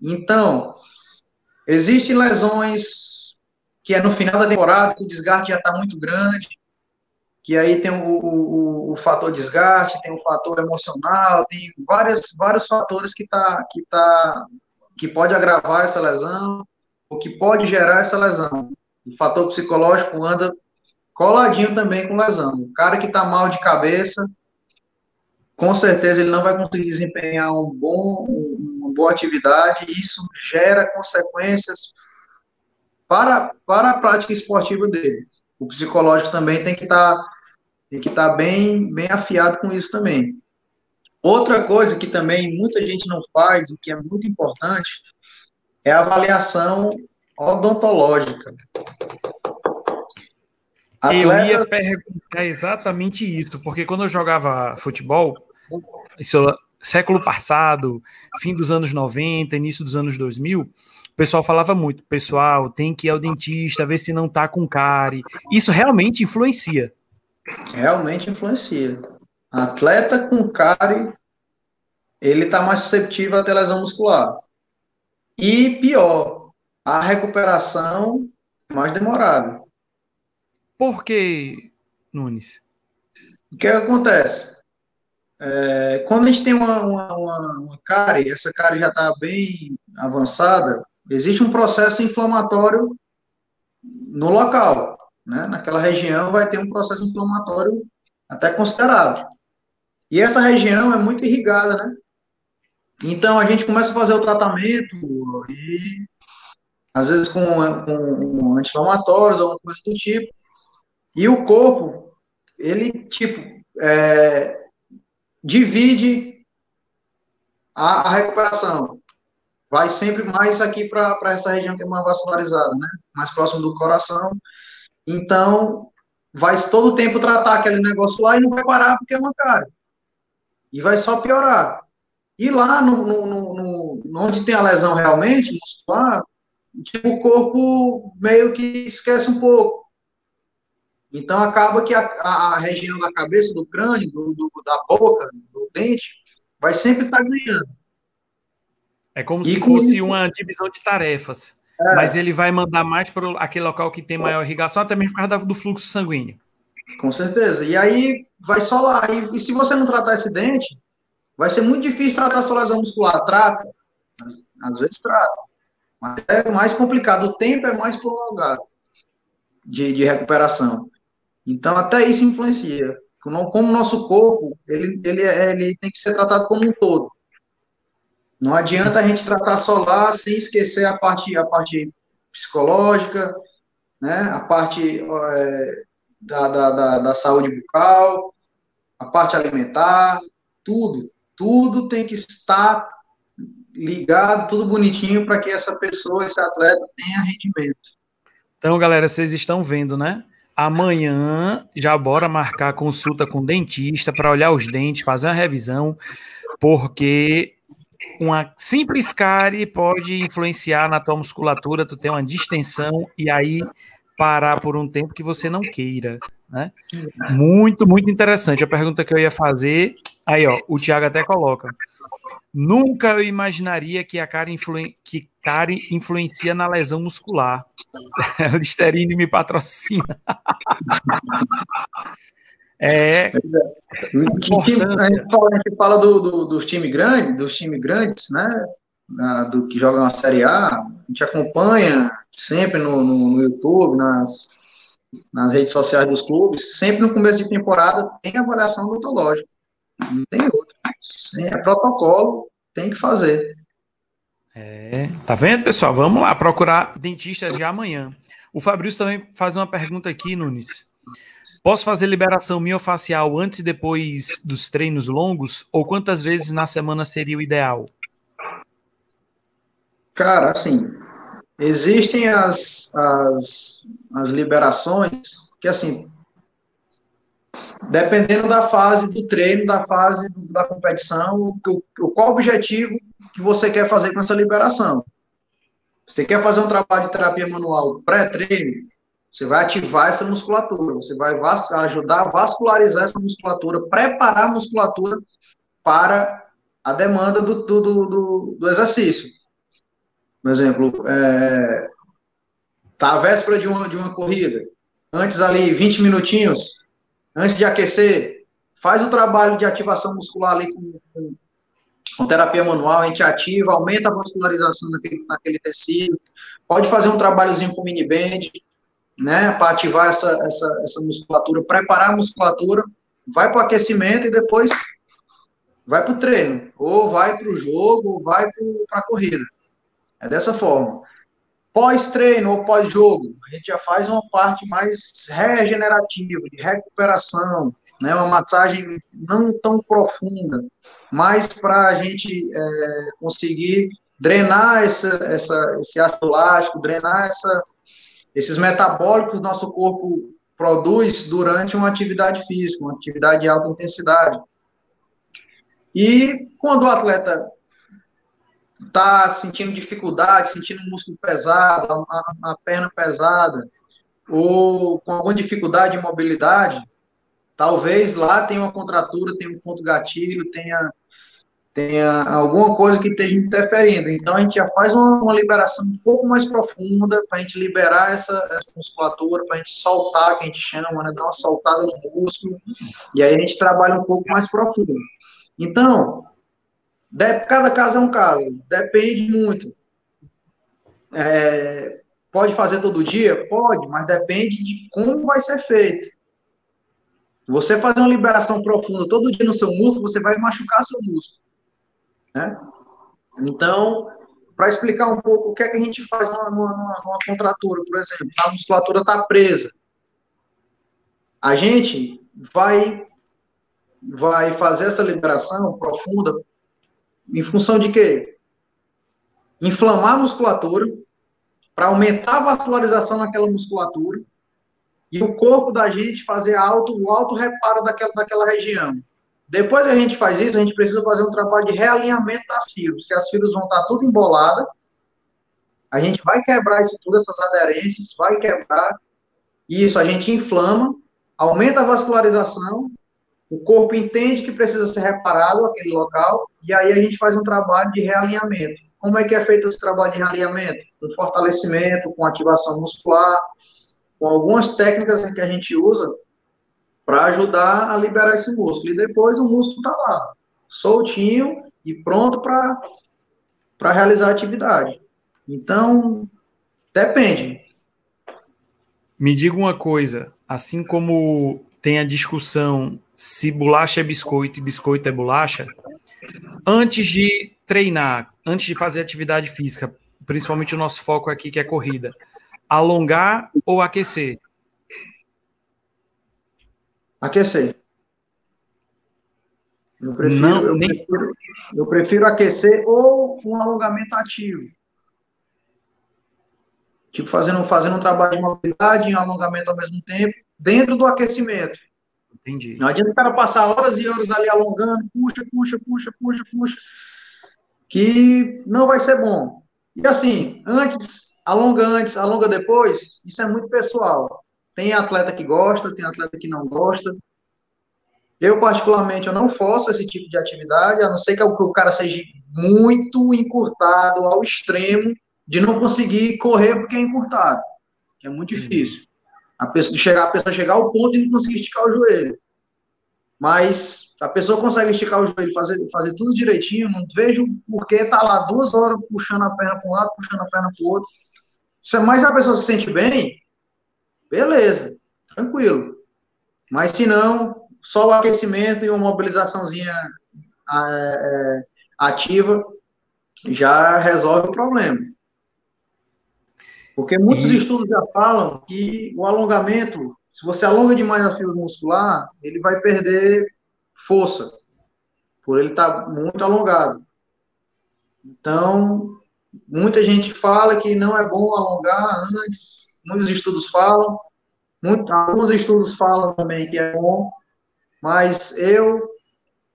Então, existem lesões que é no final da temporada, que o desgaste já está muito grande, que aí tem o, o, o, fator desgaste, tem o fator emocional, tem várias, vários fatores que, tá, que, tá, que pode agravar essa lesão, ou que pode gerar essa lesão. O fator psicológico anda coladinho também com lesão. O cara que está mal de cabeça, com certeza ele não vai conseguir desempenhar um bom, uma boa atividade, e isso gera consequências para, para a prática esportiva dele o psicológico também tem que estar tá, tem que estar tá bem, bem afiado com isso também. Outra coisa que também muita gente não faz e que é muito importante é a avaliação odontológica. Atleta... Eu ia perguntar exatamente isso, porque quando eu jogava futebol, isso, século passado, fim dos anos 90, início dos anos 2000, o pessoal falava muito, pessoal, tem que ir ao dentista, ver se não tá com cárie. Isso realmente influencia. Realmente influencia. Atleta com cárie, ele tá mais susceptível a ter lesão muscular. E pior, a recuperação é mais demorada. Por que, Nunes? O que acontece? É, quando a gente tem uma, uma, uma, uma cárie, essa cárie já está bem avançada, existe um processo inflamatório no local, né? Naquela região vai ter um processo inflamatório até considerado. E essa região é muito irrigada, né? Então a gente começa a fazer o tratamento e às vezes com, com anti-inflamatórios ou coisa do tipo. E o corpo, ele, tipo, é, divide a, a recuperação vai sempre mais aqui para essa região que é mais vascularizada, né? Mais próximo do coração. Então, vai todo o tempo tratar aquele negócio lá e não vai parar porque é uma cara. E vai só piorar. E lá no, no, no, onde tem a lesão realmente, muscular, tipo, o corpo meio que esquece um pouco. Então acaba que a, a, região da cabeça, do crânio, do, do, da boca, do dente, vai sempre estar tá ganhando. É como e se fosse isso... uma divisão de tarefas. É. Mas ele vai mandar mais para aquele local que tem maior irrigação, até mesmo por causa do fluxo sanguíneo. Com certeza. E aí vai só lá. E, e se você não tratar esse dente, vai ser muito difícil tratar a sua lesão muscular. Trata. Às vezes trata. Mas é mais complicado. O tempo é mais prolongado de, de recuperação. Então, até isso influencia. Como o nosso corpo, ele, ele, ele tem que ser tratado como um todo. Não adianta a gente tratar só lá sem esquecer a parte, a parte psicológica, né? a parte é, da, da, da, da saúde bucal, a parte alimentar, tudo. Tudo tem que estar ligado, tudo bonitinho, para que essa pessoa, esse atleta, tenha rendimento. Então, galera, vocês estão vendo, né? Amanhã já bora marcar consulta com dentista para olhar os dentes, fazer uma revisão, porque uma simples cárie pode influenciar na tua musculatura, tu tem uma distensão e aí parar por um tempo que você não queira, né? Muito, muito interessante. A pergunta que eu ia fazer, aí ó, o Thiago até coloca. Nunca eu imaginaria que a cárie, influen que cárie influencia na lesão muscular. Listerine me patrocina. É. Time, a, gente fala, a gente fala do, do, dos times grandes, dos times grandes, né? do que jogam a Série A, a gente acompanha sempre no, no, no, YouTube, nas, nas redes sociais dos clubes, sempre no começo de temporada tem avaliação odontológica. Não tem outra. É protocolo, tem que fazer. É, tá vendo, pessoal? Vamos lá procurar dentistas já amanhã. O Fabrício também faz uma pergunta aqui, Nunes. Posso fazer liberação miofacial antes e depois dos treinos longos? Ou quantas vezes na semana seria o ideal? Cara, assim, existem as, as, as liberações que, assim, dependendo da fase do treino, da fase da competição, qual o objetivo que você quer fazer com essa liberação. Você quer fazer um trabalho de terapia manual pré-treino, você vai ativar essa musculatura, você vai ajudar a vascularizar essa musculatura, preparar a musculatura para a demanda do, do, do, do exercício. Por exemplo, é, tá a véspera de uma, de uma corrida, antes ali, 20 minutinhos, antes de aquecer, faz o trabalho de ativação muscular ali com, com, com terapia manual, a gente ativa, aumenta a vascularização naquele, naquele tecido, pode fazer um trabalhozinho com mini band, né, para ativar essa, essa, essa musculatura, preparar a musculatura, vai para o aquecimento e depois vai para o treino, ou vai para o jogo, ou vai para a corrida. É dessa forma. Pós-treino ou pós-jogo, a gente já faz uma parte mais regenerativa, de recuperação, né, uma massagem não tão profunda, mas para a gente é, conseguir drenar essa, essa, esse ácido lático, drenar essa, esses metabólicos que nosso corpo produz durante uma atividade física, uma atividade de alta intensidade. E quando o atleta está sentindo dificuldade, sentindo o músculo pesado, a, a, perna pesada, ou com alguma dificuldade de mobilidade, talvez lá tenha uma contratura, tenha um ponto gatilho, tenha tenha alguma coisa que esteja interferindo. Então, a gente já faz uma, uma liberação um pouco mais profunda para a gente liberar essa, essa musculatura, para a gente soltar, que a gente chama, né, dar uma soltada no músculo, e aí a gente trabalha um pouco mais profundo. Então, cada caso é um caso, depende muito. É, pode fazer todo dia? Pode, mas depende de como vai ser feito. Você fazer uma liberação profunda todo dia no seu músculo, você vai machucar seu músculo. Né? Então, para explicar um pouco o que é que a gente faz numa, numa, numa contratura, por exemplo, a musculatura está presa. A gente vai, vai fazer essa liberação profunda em função de quê? Inflamar a musculatura para aumentar a vascularização naquela musculatura e o corpo da gente fazer alto, o alto reparo daquela, daquela região. Depois que a gente faz isso, a gente precisa fazer um trabalho de realinhamento das fibras, que as fibras vão estar tudo emboladas. A gente vai quebrar isso tudo, essas aderências, vai quebrar. Isso a gente inflama, aumenta a vascularização, o corpo entende que precisa ser reparado aquele local, e aí a gente faz um trabalho de realinhamento. como é que é feito esse trabalho de realinhamento? Com fortalecimento, com ativação muscular, com algumas técnicas que a gente usa para ajudar a liberar esse músculo. E depois o músculo está lá, soltinho e pronto para realizar a atividade. Então, depende. Me diga uma coisa, assim como tem a discussão se bolacha é biscoito e biscoito é bolacha, antes de treinar, antes de fazer atividade física, principalmente o nosso foco aqui que é corrida, alongar ou aquecer? Aquecer. Eu prefiro, Não, eu, nem... prefiro, eu prefiro aquecer ou um alongamento ativo. Tipo, fazendo, fazendo um trabalho de mobilidade e um alongamento ao mesmo tempo, dentro do aquecimento. Entendi. Não adianta o cara passar horas e horas ali alongando, puxa, puxa, puxa, puxa, puxa, que não vai ser bom. E assim, antes, alonga antes, alonga depois, isso é muito pessoal. Tem atleta que gosta, tem atleta que não gosta. Eu, particularmente, eu não faço esse tipo de atividade, a não ser que o cara seja muito encurtado ao extremo de não conseguir correr porque é encurtado, que é muito difícil. A pessoa, chegar, a pessoa chegar ao ponto de não conseguir esticar o joelho. Mas a pessoa consegue esticar o joelho, fazer, fazer tudo direitinho, não vejo por que tá lá duas horas puxando a perna para um lado, puxando a perna para o outro. Se mais a pessoa se sente bem, beleza, tranquilo. Mas se não, só o aquecimento e uma mobilizaçãozinha é, ativa já resolve o problema. Porque muitos e... estudos já falam que o alongamento, se você alonga demais a fibra muscular, ele vai perder força, por ele estar tá muito alongado. Então, muita gente fala que não é bom alongar antes, muitos estudos falam, muito, alguns estudos falam também que é bom, mas eu,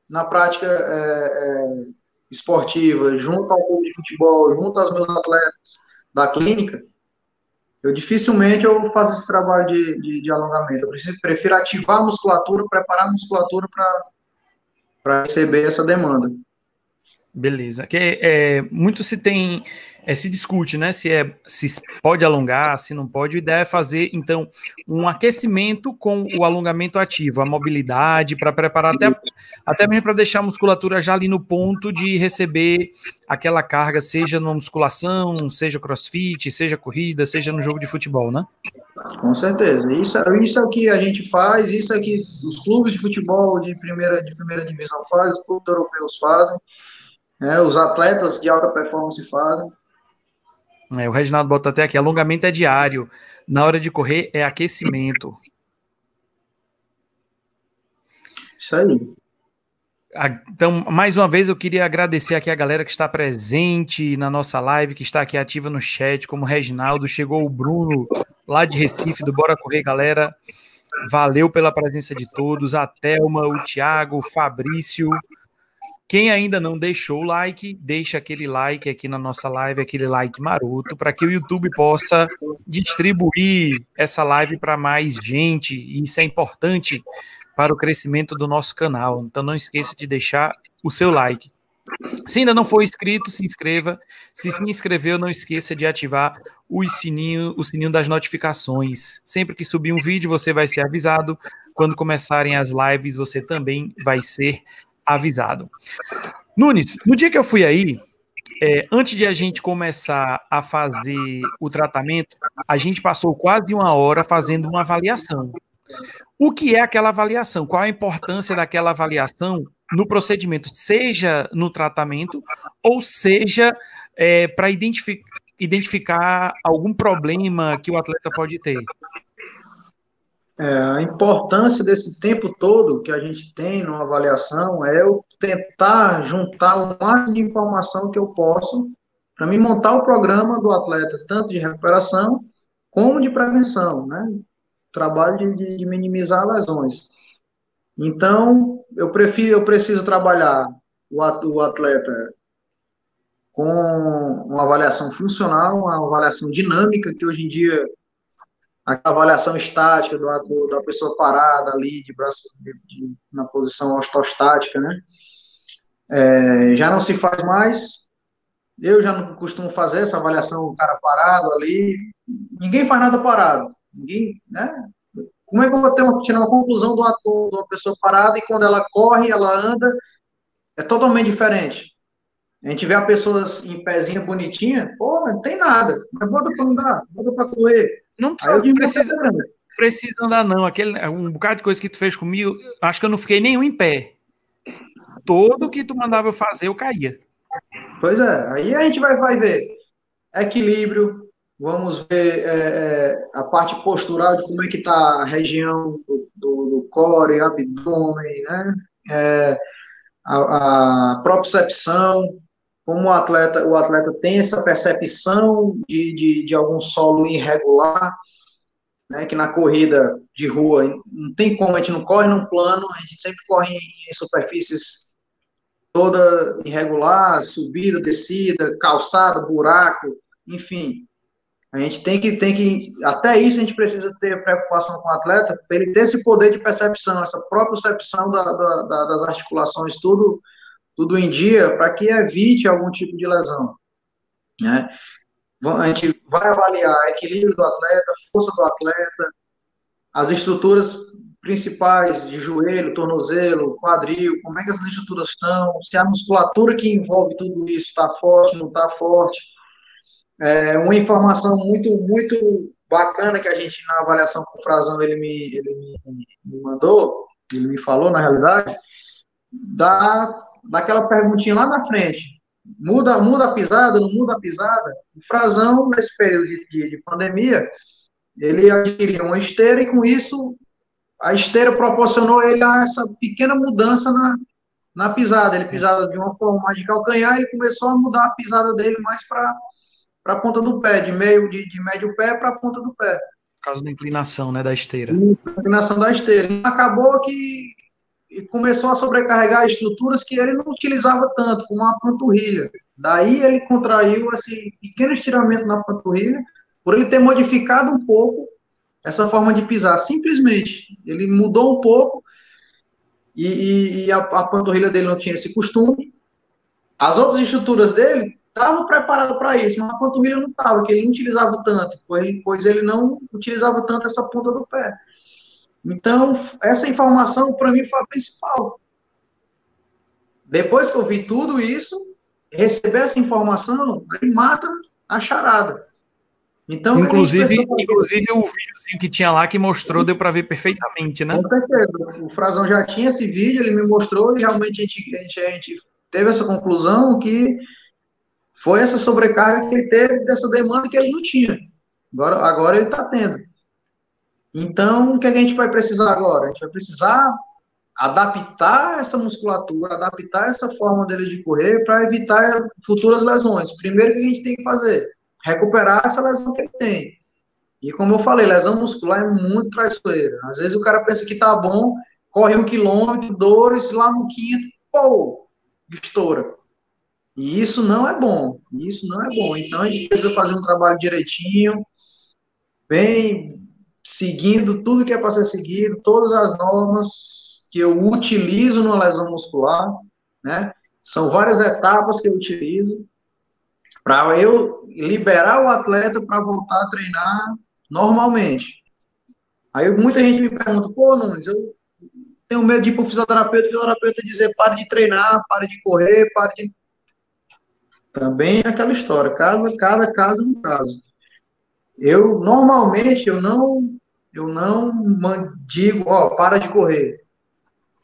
na prática é, é, esportiva, junto ao clube de futebol, junto aos meus atletas da clínica, eu dificilmente eu faço esse trabalho de, de, de alongamento. Eu preciso, prefiro ativar a musculatura, preparar a musculatura para receber essa demanda. Beleza. Que é, muito se tem, é, se discute, né? Se é se pode alongar, se não pode. A ideia é fazer então um aquecimento com o alongamento ativo, a mobilidade para preparar até até mesmo para deixar a musculatura já ali no ponto de receber aquela carga, seja na musculação, seja crossfit, seja corrida, seja no jogo de futebol, né? Com certeza. Isso, isso é o que a gente faz, isso é que os clubes de futebol de primeira de primeira divisão fazem, os clubes europeus fazem. É, os atletas de alta performance fazem. É, o Reginaldo bota até aqui: alongamento é diário, na hora de correr é aquecimento. Isso aí. Então, mais uma vez, eu queria agradecer aqui a galera que está presente na nossa live, que está aqui ativa no chat, como o Reginaldo, chegou o Bruno, lá de Recife, do Bora Correr, galera. Valeu pela presença de todos, a Thelma, o Thiago, o Fabrício, quem ainda não deixou o like, deixa aquele like aqui na nossa live, aquele like maroto, para que o YouTube possa distribuir essa live para mais gente. E isso é importante para o crescimento do nosso canal. Então não esqueça de deixar o seu like. Se ainda não for inscrito, se inscreva. Se se inscreveu, não esqueça de ativar o sininho, o sininho das notificações. Sempre que subir um vídeo, você vai ser avisado. Quando começarem as lives, você também vai ser avisado. Nunes, no dia que eu fui aí, é, antes de a gente começar a fazer o tratamento, a gente passou quase uma hora fazendo uma avaliação. O que é aquela avaliação? Qual a importância daquela avaliação no procedimento, seja no tratamento ou seja é, para identific identificar algum problema que o atleta pode ter? É, a importância desse tempo todo que a gente tem numa avaliação é eu tentar juntar o máximo de informação que eu posso para me montar o programa do atleta, tanto de recuperação como de prevenção, né? Trabalho de, de, minimizar lesões. Então, eu prefiro, eu preciso trabalhar o atleta com uma avaliação funcional, uma avaliação dinâmica, que hoje em dia a avaliação estática do, do, da pessoa parada ali, de braço de, de, na posição ortostática, né? É, já não se faz mais. Eu já não costumo fazer essa avaliação, o cara parado ali. Ninguém faz nada parado. Ninguém, né? Como é que eu vou uma, tirar uma conclusão do ator, de uma pessoa parada, e quando ela corre, ela anda, é totalmente diferente. A gente vê a pessoa em pezinha bonitinha, pô, não tem nada. Mas bota para andar, bota para correr. Não precisa, precisa andar, não. Aquele, um bocado de coisa que tu fez comigo, acho que eu não fiquei nenhum em pé. Todo que tu mandava eu fazer, eu caía. Pois é, aí a gente vai, vai ver equilíbrio, vamos ver é, é, a parte postural de como é que está a região do, do, do core, abdômen, né? É, a, a propriocepção, como o atleta, o atleta tem essa percepção de, de, de algum solo irregular, né, que na corrida de rua não tem como, a gente não corre num plano, a gente sempre corre em, superfícies toda irregular, subida, descida, calçada, buraco, enfim. A gente tem que, tem que, até isso a gente precisa ter preocupação com o atleta, para ele ter esse poder de percepção, essa própria percepção da, da, das articulações, tudo, tudo em dia, para que evite algum tipo de lesão. Né? A gente vai avaliar equilíbrio do atleta, força do atleta, as estruturas principais de joelho, tornozelo, quadril, como é que essas estruturas estão, se a musculatura que envolve tudo isso está forte, não está forte. É uma informação muito, muito bacana que a gente, na avaliação com o Frazão, ele me, ele me, me mandou, ele me falou, na realidade, da, daquela perguntinha lá na frente. Muda, muda a pisada, não muda a pisada? O Frazão, nesse período de, de, de pandemia, ele adquiriu uma esteira e com isso a esteira proporcionou ele a essa pequena mudança na, na pisada. Ele pisava de uma forma mais de calcanhar, ele começou a mudar a pisada dele mais para a ponta do pé, de meio de, de médio pé para a ponta do pé. Por causa da inclinação, né, da esteira. A inclinação da esteira. E acabou que começou a sobrecarregar estruturas que ele não utilizava tanto, como a panturrilha. Daí ele contraiu esse pequeno estiramento na panturrilha, por ele ter modificado um pouco essa forma de pisar. Simplesmente, ele mudou um pouco e, e, e a, a, panturrilha dele não tinha esse costume. As outras estruturas dele estavam preparadas para isso, mas a panturrilha não estava, que ele não utilizava tanto, pois, pois ele não utilizava tanto essa ponta do pé. Então, essa informação para mim foi a principal. Depois que eu vi tudo isso, receber essa informação, aí mata a charada. Então, inclusive, inclusive o videozinho que tinha lá que mostrou, deu para ver perfeitamente, né? Com certeza. O Frazão já tinha esse vídeo, ele me mostrou e realmente a gente, a gente, a gente teve essa conclusão que foi essa sobrecarga que ele teve dessa demanda que ele não tinha. Agora, agora ele está tendo. Então, o que a gente vai precisar agora? A gente vai precisar adaptar essa musculatura, adaptar essa forma dele de correr para evitar futuras lesões. Primeiro que a gente tem que fazer recuperar essa lesão que ele tem. E como eu falei, lesão muscular é muito traiçoeira. Às vezes o cara pensa que tá bom, corre um quilômetro, dois, lá no quinto, pô, estoura. E isso não é bom. Isso não é bom. Então a gente precisa fazer um trabalho direitinho, bem seguindo tudo que é para ser seguido, todas as normas que eu utilizo numa lesão muscular, né? São várias etapas que eu utilizo para eu liberar o atleta para voltar a treinar normalmente. Aí muita gente me pergunta, pô, Nunes, eu tenho medo de ir para o fisioterapeuta, o fisioterapeuta dizer, pare de treinar, pare de correr, pare de... Também é aquela história, cada, cada caso é um caso. Eu, normalmente, eu não, eu não digo, ó, para de correr.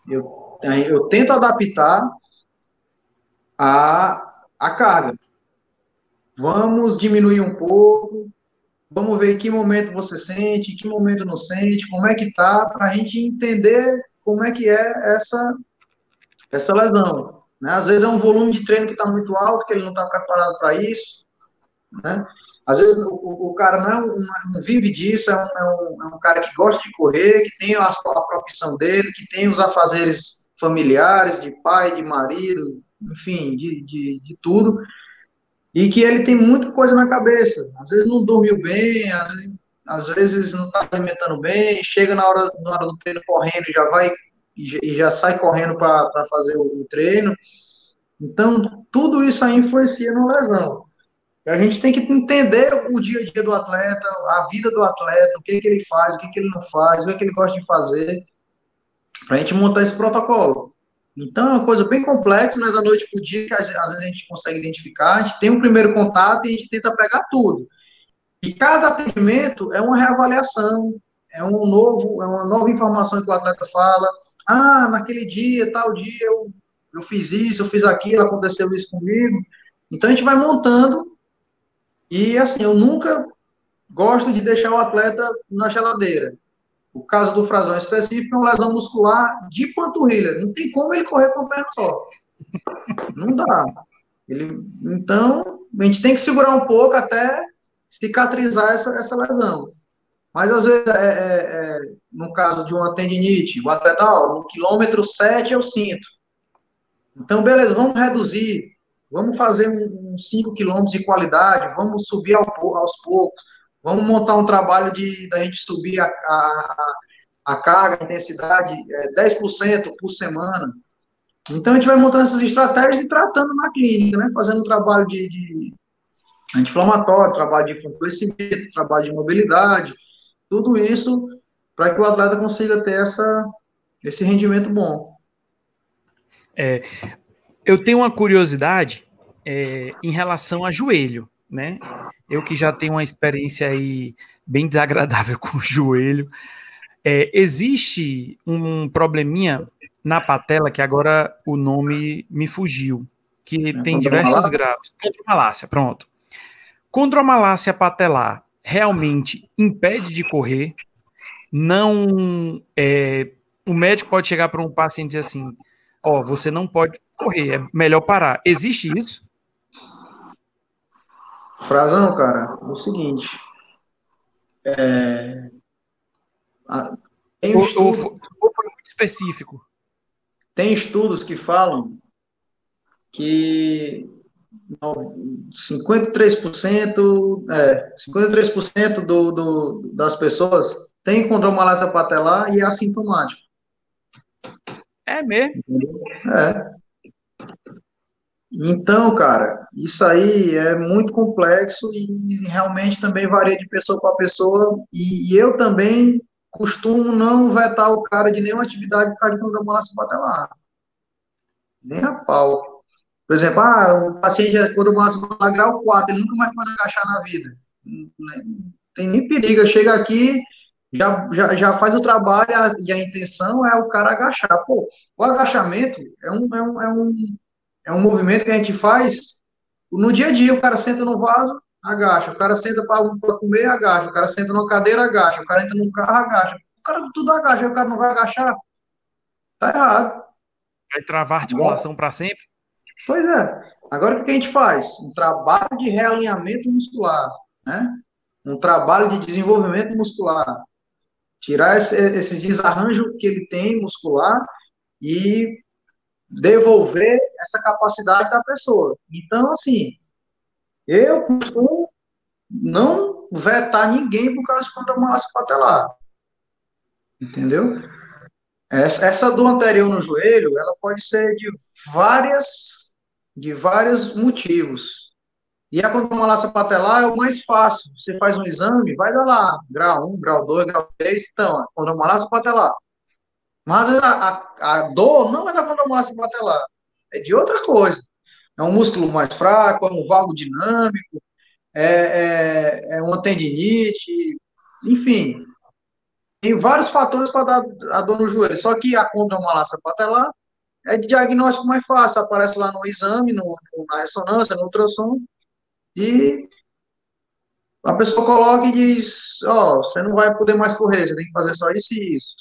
Eu, eu tento adaptar a, a carga. Vamos diminuir um pouco, vamos ver em que momento você sente, em que momento não sente, como é que tá, para a gente entender como é que é essa, essa lesão. Né? Às vezes é um volume de treino que está muito alto, que ele não está preparado para isso. Né? Às vezes o, o, cara não, não, vive disso, é um, é, um, é cara que gosta de correr, que tem a, a profissão dele, que tem os afazeres familiares, de pai, de marido, enfim, de, de, de tudo e que ele tem muita coisa na cabeça. Às vezes não dormiu bem, às vezes, às vezes não está alimentando bem, chega na hora, na hora do treino correndo e já vai e já sai correndo para fazer o, treino. Então, tudo isso aí influencia na lesão. A gente tem que entender o dia a dia do atleta, a vida do atleta, o que, que ele faz, o que, que ele não faz, o que, que ele gosta de fazer, para a gente montar esse protocolo. Então, é uma coisa bem complexa, é da noite para o dia que às vezes a gente consegue identificar. A gente tem um primeiro contato e a gente tenta pegar tudo. E cada atendimento é uma reavaliação, é um novo, é uma nova informação que o atleta fala. Ah, naquele dia, tal dia, eu, eu fiz isso, eu fiz aquilo, aconteceu isso comigo. Então a gente vai montando e assim, eu nunca gosto de deixar o atleta na geladeira. O caso do Frazão específico é uma lesão muscular de panturrilha. Não tem como ele correr com a perna só. Não dá. Ele, então, a gente tem que segurar um pouco até cicatrizar essa, essa lesão. Mas às vezes, é, é, é, no caso de uma tendinite, o atleta, ó, no quilômetro 7 eu sinto. Então, beleza, vamos reduzir, vamos fazer uns um 5 quilômetros de qualidade, vamos subir ao, aos poucos, vamos montar um trabalho de da gente subir a, a, a carga, a intensidade, é, 10% por semana. Então, a gente vai montando essas estratégias e tratando na clínica, né? Fazendo um trabalho de, de anti-inflamatório, trabalho de fortalecimento, trabalho de mobilidade, tudo isso para que o atleta consiga ter essa, esse rendimento bom. É, eu tenho uma curiosidade é, em relação a joelho, né? Eu que já tenho uma experiência aí bem desagradável com o joelho. É, existe um probleminha na patela que agora o nome me fugiu, que é, tem diversos graus. Condromalácia, pronto. Condromalácia patelar realmente impede de correr, não é, o médico pode chegar para um paciente e dizer assim, ó, oh, você não pode correr, é melhor parar. Existe isso? Frazão, cara, é o seguinte, é, tem um estudo, foi muito específico. Tem estudos que falam que 53%, é, 53% do, do, das pessoas tem condromalácia patelar e é assintomático. É mesmo? É. Então, cara, isso aí é muito complexo e realmente também varia de pessoa para pessoa. E, e, eu também costumo não vetar o cara de nenhuma atividade por causa de condromalácia patelar. Nem a pau. Por exemplo, ah, o paciente, quando o máximo grau 4, ele nunca mais pode agachar na vida. Não tem nem perigo. Chega aqui, já, já, já faz o trabalho e a intenção é o cara agachar. Pô, o agachamento é um, é um, é um, é um movimento que a gente faz no dia a dia. O cara senta no vaso, agacha. O cara senta para comer, agacha. O cara senta numa cadeira, agacha. O cara entra no carro, agacha. O cara tudo agacha. O cara não vai agachar. Tá errado. Vai travar a articulação para sempre? Pois é. Agora, o que a gente faz? Um trabalho de realinhamento muscular, né? Um trabalho de desenvolvimento muscular. Tirar esse, esses desarranjos que ele tem muscular e devolver essa capacidade da pessoa. Então, assim, eu costumo não vetar ninguém por causa de condromalácia patelar. Entendeu? Essa, essa dor anterior no joelho, ela pode ser de várias de vários motivos. E a condromalácia patelar é o mais fácil. Você faz um exame, vai dar lá, grau 1, grau 2, grau 3, então, a condromalácia patelar. Mas a, a, a, dor não é da condromalácia patelar, é de outra coisa. É um músculo mais fraco, é um valgo dinâmico, é, é, é uma tendinite, enfim. Tem vários fatores para dar a dor no joelho. Só que a condromalácia patelar é diagnóstico mais fácil, aparece lá no exame, no, na ressonância, no ultrassom, e a pessoa coloca e diz, ó, oh, você não vai poder mais correr, você tem que fazer só isso e isso.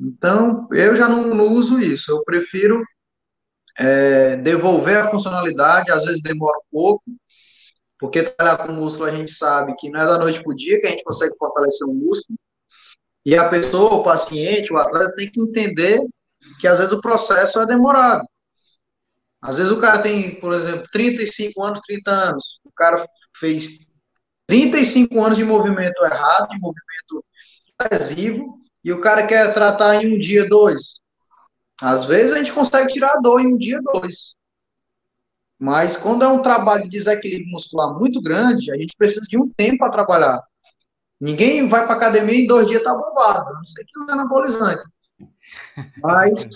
Então, eu já não, não uso isso, eu prefiro é, devolver a funcionalidade, às vezes demora um pouco, porque trabalhar com músculo a gente sabe que não é da noite para o dia que a gente consegue fortalecer o músculo, e a pessoa, o paciente, o atleta tem que entender que às vezes o processo é demorado. Às vezes o cara tem, por exemplo, 35 anos, 30 anos. O cara fez 35 anos de movimento errado, de movimento lesivo, e o cara quer tratar em um dia, dois. Às vezes a gente consegue tirar a dor em um dia, dois. Mas quando é um trabalho de desequilíbrio muscular muito grande, a gente precisa de um tempo para trabalhar. Ninguém vai para academia e em dois dias tá bombado, não sei que usa anabolizante. Mas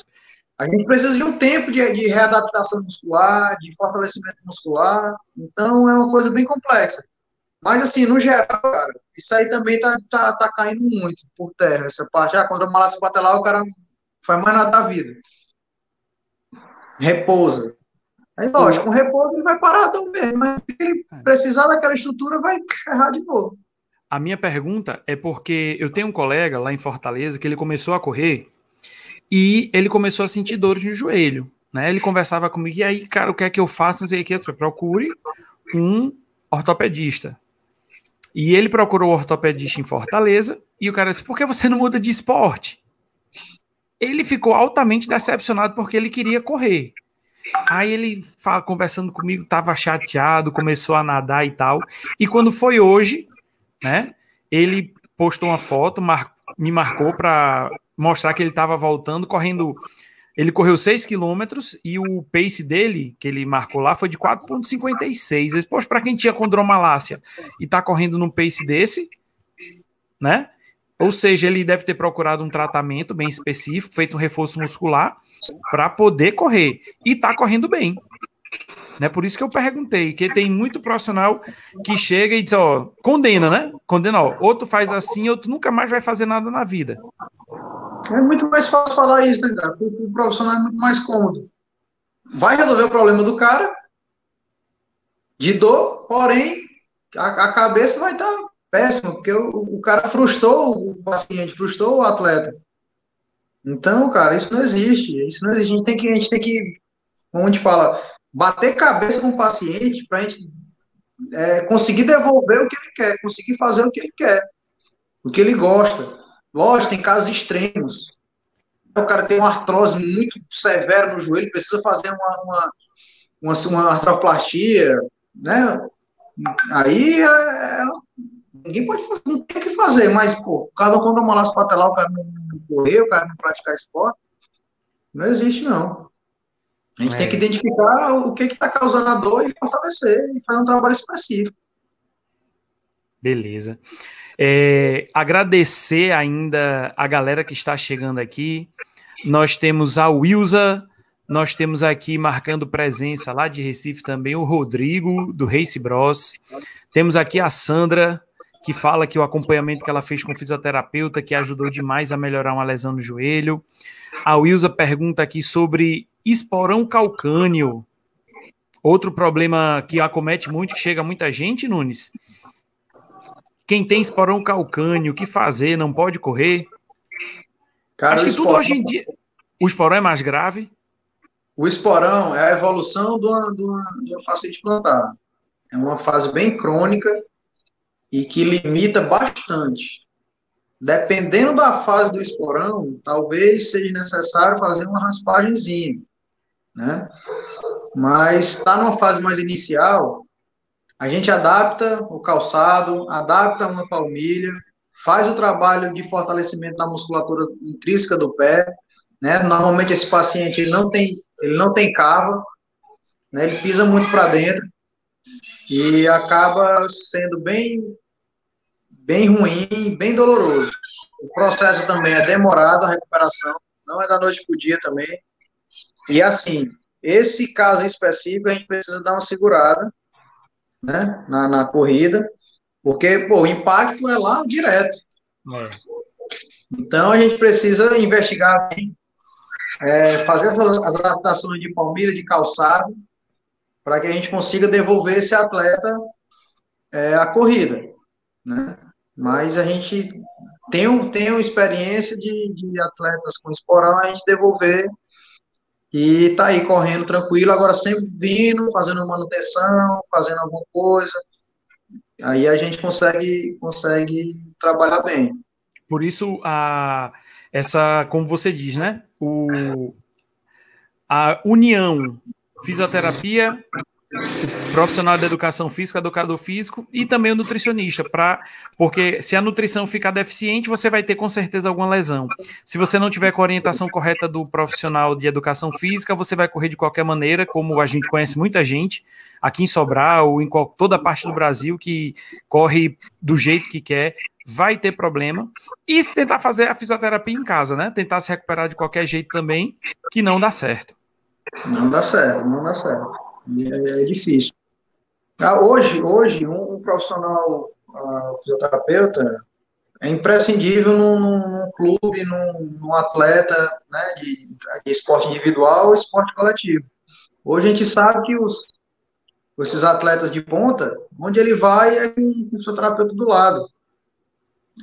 a gente precisa de um tempo de, de readaptação muscular, de fortalecimento muscular. Então é uma coisa bem complexa. Mas, assim, no geral, cara, isso aí também tá, tá, tá caindo muito por terra. Essa parte, ah, quando a malácia patelar, o cara faz mais nada da vida. Repousa. Aí, lógico, com repouso ele vai parar também, mas se ele é. precisar daquela estrutura, vai errar de novo. A minha pergunta é porque eu tenho um colega lá em Fortaleza que ele começou a correr e ele começou a sentir dores no joelho. Né? Ele conversava comigo, e aí, cara, o que é que eu faço? Não sei o que. Eu procure um ortopedista. E ele procurou o ortopedista em Fortaleza e o cara disse: por que você não muda de esporte? Ele ficou altamente decepcionado porque ele queria correr. Aí ele, fala, conversando comigo, estava chateado, começou a nadar e tal. E quando foi hoje, né, ele postou uma foto, mar, me marcou para mostrar que ele estava voltando, correndo ele correu 6 quilômetros e o pace dele, que ele marcou lá, foi de 4,56. Poxa, para quem tinha condromalácia e tá correndo num pace desse, né? Ou seja, ele deve ter procurado um tratamento bem específico, feito um reforço muscular para poder correr. E tá correndo bem. Né? Por isso que eu perguntei, que tem muito profissional que chega e diz, ó, condena, né? Condena, ó, outro faz assim, outro nunca mais vai fazer nada na vida. É muito mais fácil falar isso, né, cara? O profissional é muito mais cômodo. Vai resolver o problema do cara, de dor, porém, a, a cabeça vai estar péssima, porque o, o, cara frustrou o paciente, frustrou o atleta. Então, cara, isso não existe. Isso não existe. A gente tem que, a gente tem que como a gente fala, bater cabeça com o paciente para a gente é, conseguir devolver o que ele quer, conseguir fazer o que ele quer, o que ele gosta. Lógico, tem casos extremos. O cara tem uma artrose muito severa no joelho, precisa fazer uma, uma, uma, uma artroplastia, né? Aí é, é, ninguém pode fazer, não tem o que fazer, mas, pô, o cara quando uma laço patelar, o cara não, não correr, o cara não praticar esporte, não existe, não. A gente é. tem que identificar o que está causando a dor e fortalecer e fazer um trabalho específico. Beleza. É, agradecer ainda a galera que está chegando aqui. Nós temos a Wilza, nós temos aqui marcando presença lá de Recife também o Rodrigo, do Race Bros. Temos aqui a Sandra, que fala que o acompanhamento que ela fez com o fisioterapeuta, que ajudou demais a melhorar uma lesão no joelho. A Wilza pergunta aqui sobre esporão calcâneo. Outro problema que acomete muito, que chega muita gente, Nunes, quem tem esporão calcâneo, o que fazer? Não pode correr? Cara, Acho que esporão... tudo hoje em dia. O esporão é mais grave? O esporão é a evolução do uma, de uma, de uma facete plantar. É uma fase bem crônica e que limita bastante. Dependendo da fase do esporão, talvez seja necessário fazer uma raspagemzinha, né? Mas está numa fase mais inicial, a gente adapta o calçado, adapta uma palmilha, faz o trabalho de fortalecimento da musculatura intrínseca do pé, né? Normalmente esse paciente ele não tem, ele não tem cava, né? Ele pisa muito para dentro e acaba sendo bem bem ruim, bem doloroso. O processo também é demorado a recuperação, não é da noite para o dia também. E assim, esse caso específico a gente precisa dar uma segurada, né, na, na corrida, porque pô, o impacto é lá direto. É. Então a gente precisa investigar bem, é, fazer essas, as adaptações de palmilha, de calçado, para que a gente consiga devolver esse atleta é, a corrida. Né? Mas a gente tem, tem uma experiência de, de atletas com esporão, a gente devolver e tá aí correndo tranquilo, agora sempre vindo, fazendo manutenção, fazendo alguma coisa. Aí a gente consegue, consegue trabalhar bem. Por isso, a, essa, como você diz, né? O, a união fisioterapia, profissional da educação física, educador físico e também o nutricionista, para porque se a nutrição ficar deficiente, você vai ter com certeza alguma lesão. Se você não tiver com a orientação correta do profissional de educação física, você vai correr de qualquer maneira, como a gente conhece muita gente aqui em Sobral, em toda parte do Brasil que corre do jeito que quer, vai ter problema. E se tentar fazer a fisioterapia em casa, né? Tentar se recuperar de qualquer jeito também, que não dá certo. Não dá certo, não dá certo. É, é difícil. Ah, hoje, hoje, um, um profissional uh, fisioterapeuta é imprescindível num, num clube, num, num, atleta né, de, de esporte individual ou esporte coletivo. Hoje a gente sabe que os, esses atletas de ponta, onde ele vai é o fisioterapeuta do lado.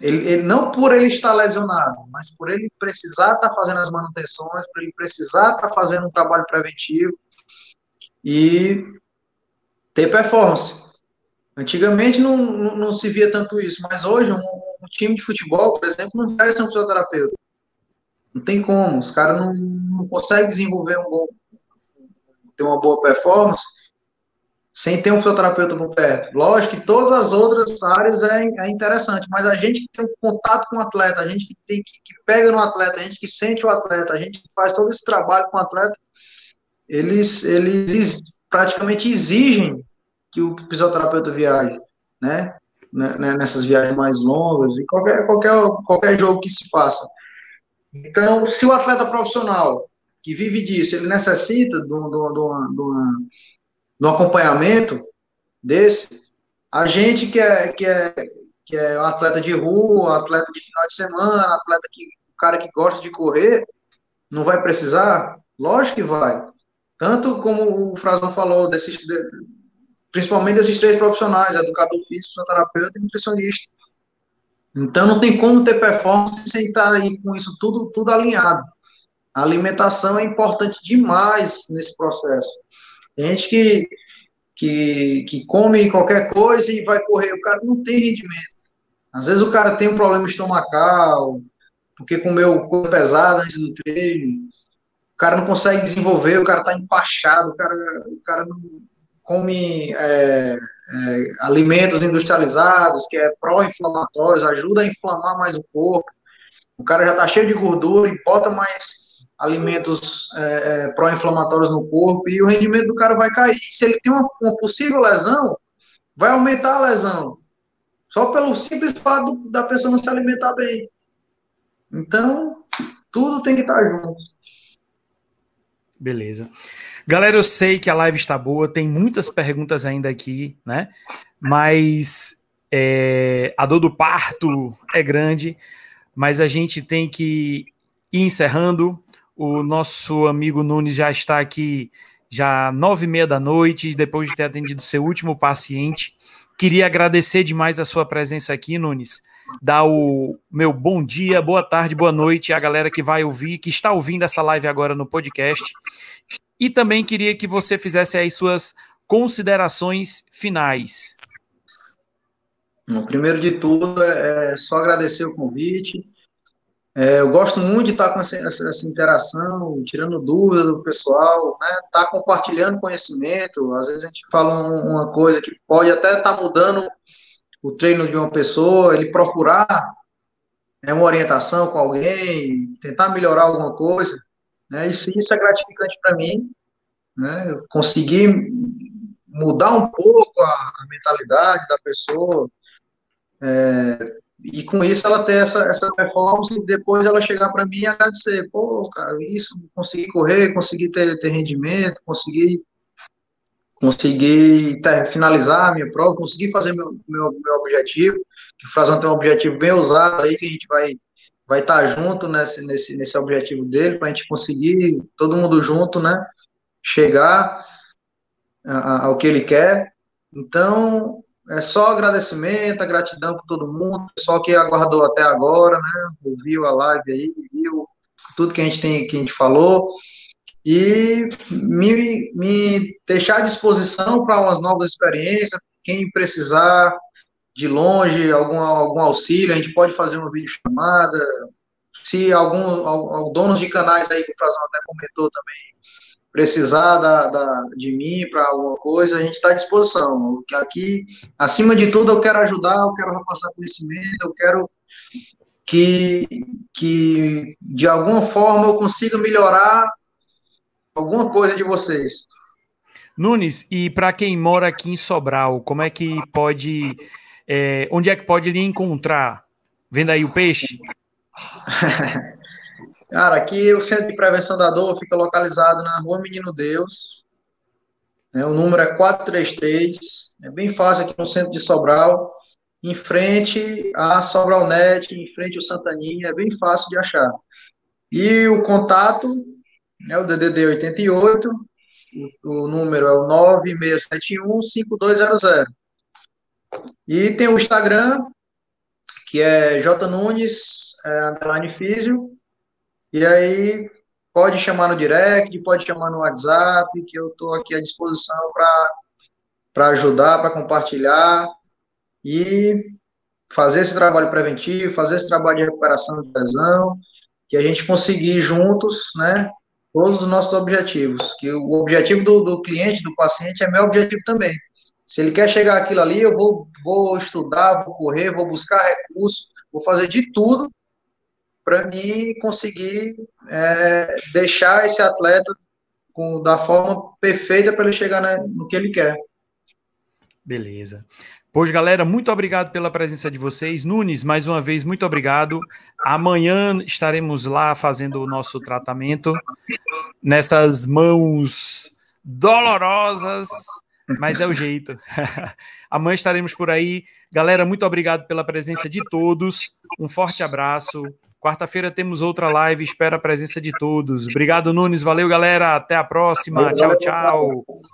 Ele, ele, não por ele estar lesionado, mas por ele precisar estar fazendo as manutenções, por ele precisar estar fazendo um trabalho preventivo e ter performance. Antigamente não, não, não se via tanto isso, mas hoje um, um, time de futebol, por exemplo, não vai ser um fisioterapeuta. Não tem como, os caras não, não conseguem desenvolver um bom, ter uma boa performance sem ter um fisioterapeuta por perto. Lógico que todas as outras áreas é, é interessante, mas a gente que tem um contato com o atleta, a gente que, tem, que, que, pega no atleta, a gente que sente o atleta, a gente que faz todo esse trabalho com o atleta, eles, eles praticamente exigem que o fisioterapeuta viaje, né? né? né? Nessas viagens mais longas e qualquer, qualquer, qualquer jogo que se faça. Então, se o atleta profissional que vive disso, ele necessita de, uma, de, uma, de, uma, no acompanhamento desse, a gente que é, que é, que é um atleta de rua, atleta de final de semana, atleta que, o cara que gosta de correr, não vai precisar? Lógico que vai. Tanto como o Frazão falou, desses, de, principalmente desses três profissionais, educador físico, fisioterapeuta e nutricionista. Então não tem como ter performance sem estar aí com isso tudo, tudo alinhado. A alimentação é importante demais nesse processo. Tem gente que, que, que come qualquer coisa e vai correr, o cara não tem rendimento. Às vezes o cara tem um problema estomacal, porque comeu coisa pesada antes do treino, o cara não consegue desenvolver, o cara está empachado, o cara, o cara não come é, é, alimentos industrializados, que é pró-inflamatórios, ajuda a inflamar mais o corpo. O cara já está cheio de gordura e bota mais alimentos é, é, pró-inflamatórios no corpo e o rendimento do cara vai cair. Se ele tem uma, uma, possível lesão, vai aumentar a lesão. Só pelo simples fato da pessoa não se alimentar bem. Então, tudo tem que estar junto. Beleza. Galera, eu sei que a live está boa, tem muitas perguntas ainda aqui, né? Mas é, a dor do parto é grande, mas a gente tem que ir encerrando. O nosso amigo Nunes já está aqui já nove e meia da noite, depois de ter atendido seu último paciente. Queria agradecer demais a sua presença aqui, Nunes. Dar o meu bom dia, boa tarde, boa noite à galera que vai ouvir, que está ouvindo essa live agora no podcast. E também queria que você fizesse aí suas considerações finais. Bom, primeiro de tudo, é, é só agradecer o convite. É, eu gosto muito de estar com essa, essa, interação, tirando dúvidas do pessoal, né? Tá compartilhando conhecimento. Às vezes a gente fala uma coisa que pode até estar tá mudando o treino de uma pessoa, ele procurar né, uma orientação com alguém, tentar melhorar alguma coisa. Né? Isso, isso é gratificante para mim. Né? Conseguir mudar um pouco a, a mentalidade da pessoa. É, e com isso ela ter essa, essa performance e depois ela chegar para mim e agradecer. Pô, cara, isso, consegui correr, consegui ter, ter rendimento, consegui consegui ter, finalizar a minha prova, consegui fazer meu, meu, meu objetivo, que o Frazão tem um objetivo bem ousado aí, que a gente vai vai estar tá junto nesse, nesse, nesse objetivo dele, para a gente conseguir, todo mundo junto, né, chegar ao que ele quer. Então, é só agradecimento, a gratidão por todo mundo, pessoal que aguardou até agora, né? Ouviu a live aí, viu tudo que a gente tem, que a gente falou. E me, me deixar à disposição para umas novas experiências, quem precisar de longe, algum, algum auxílio, a gente pode fazer uma videochamada. Se algum, algum donos de canais aí que o Frazão até comentou também, precisar da, da de mim para alguma coisa, a gente está à disposição. Aqui, acima de tudo, eu quero ajudar, eu quero repassar conhecimento, eu quero que, que de alguma forma eu consiga melhorar alguma coisa de vocês. Nunes, e para quem mora aqui em Sobral, como é que pode, é, onde é que pode lhe encontrar? Vendo aí o peixe? Cara, aqui o Centro de Prevenção da Dor fica localizado na Rua Menino Deus. Né, o número é 433. É bem fácil aqui no centro de Sobral. Em frente à Sobralnet, em frente ao Santaninha. É bem fácil de achar. E o contato é o DDD 88. O, o número é o 9671-5200. E tem o Instagram, que é J Nunes, é, underline físio, e aí pode chamar no direct, pode chamar no WhatsApp, que eu estou aqui à disposição para ajudar, para compartilhar e fazer esse trabalho preventivo, fazer esse trabalho de recuperação de lesão, que a gente conseguir juntos, né, todos os nossos objetivos. Que o objetivo do, do cliente, do paciente, é meu objetivo também. Se ele quer chegar aquilo ali, eu vou, vou estudar, vou correr, vou buscar recursos, vou fazer de tudo para mim conseguir é, deixar esse atleta com, da forma perfeita para ele chegar no que ele quer. Beleza. Pois, galera, muito obrigado pela presença de vocês. Nunes, mais uma vez, muito obrigado. Amanhã estaremos lá fazendo o nosso tratamento nessas mãos dolorosas mas é o jeito. Amanhã estaremos por aí. Galera, muito obrigado pela presença de todos. Um forte abraço. Quarta-feira temos outra live. Espero a presença de todos. Obrigado, Nunes. Valeu, galera. Até a próxima. Tchau, tchau.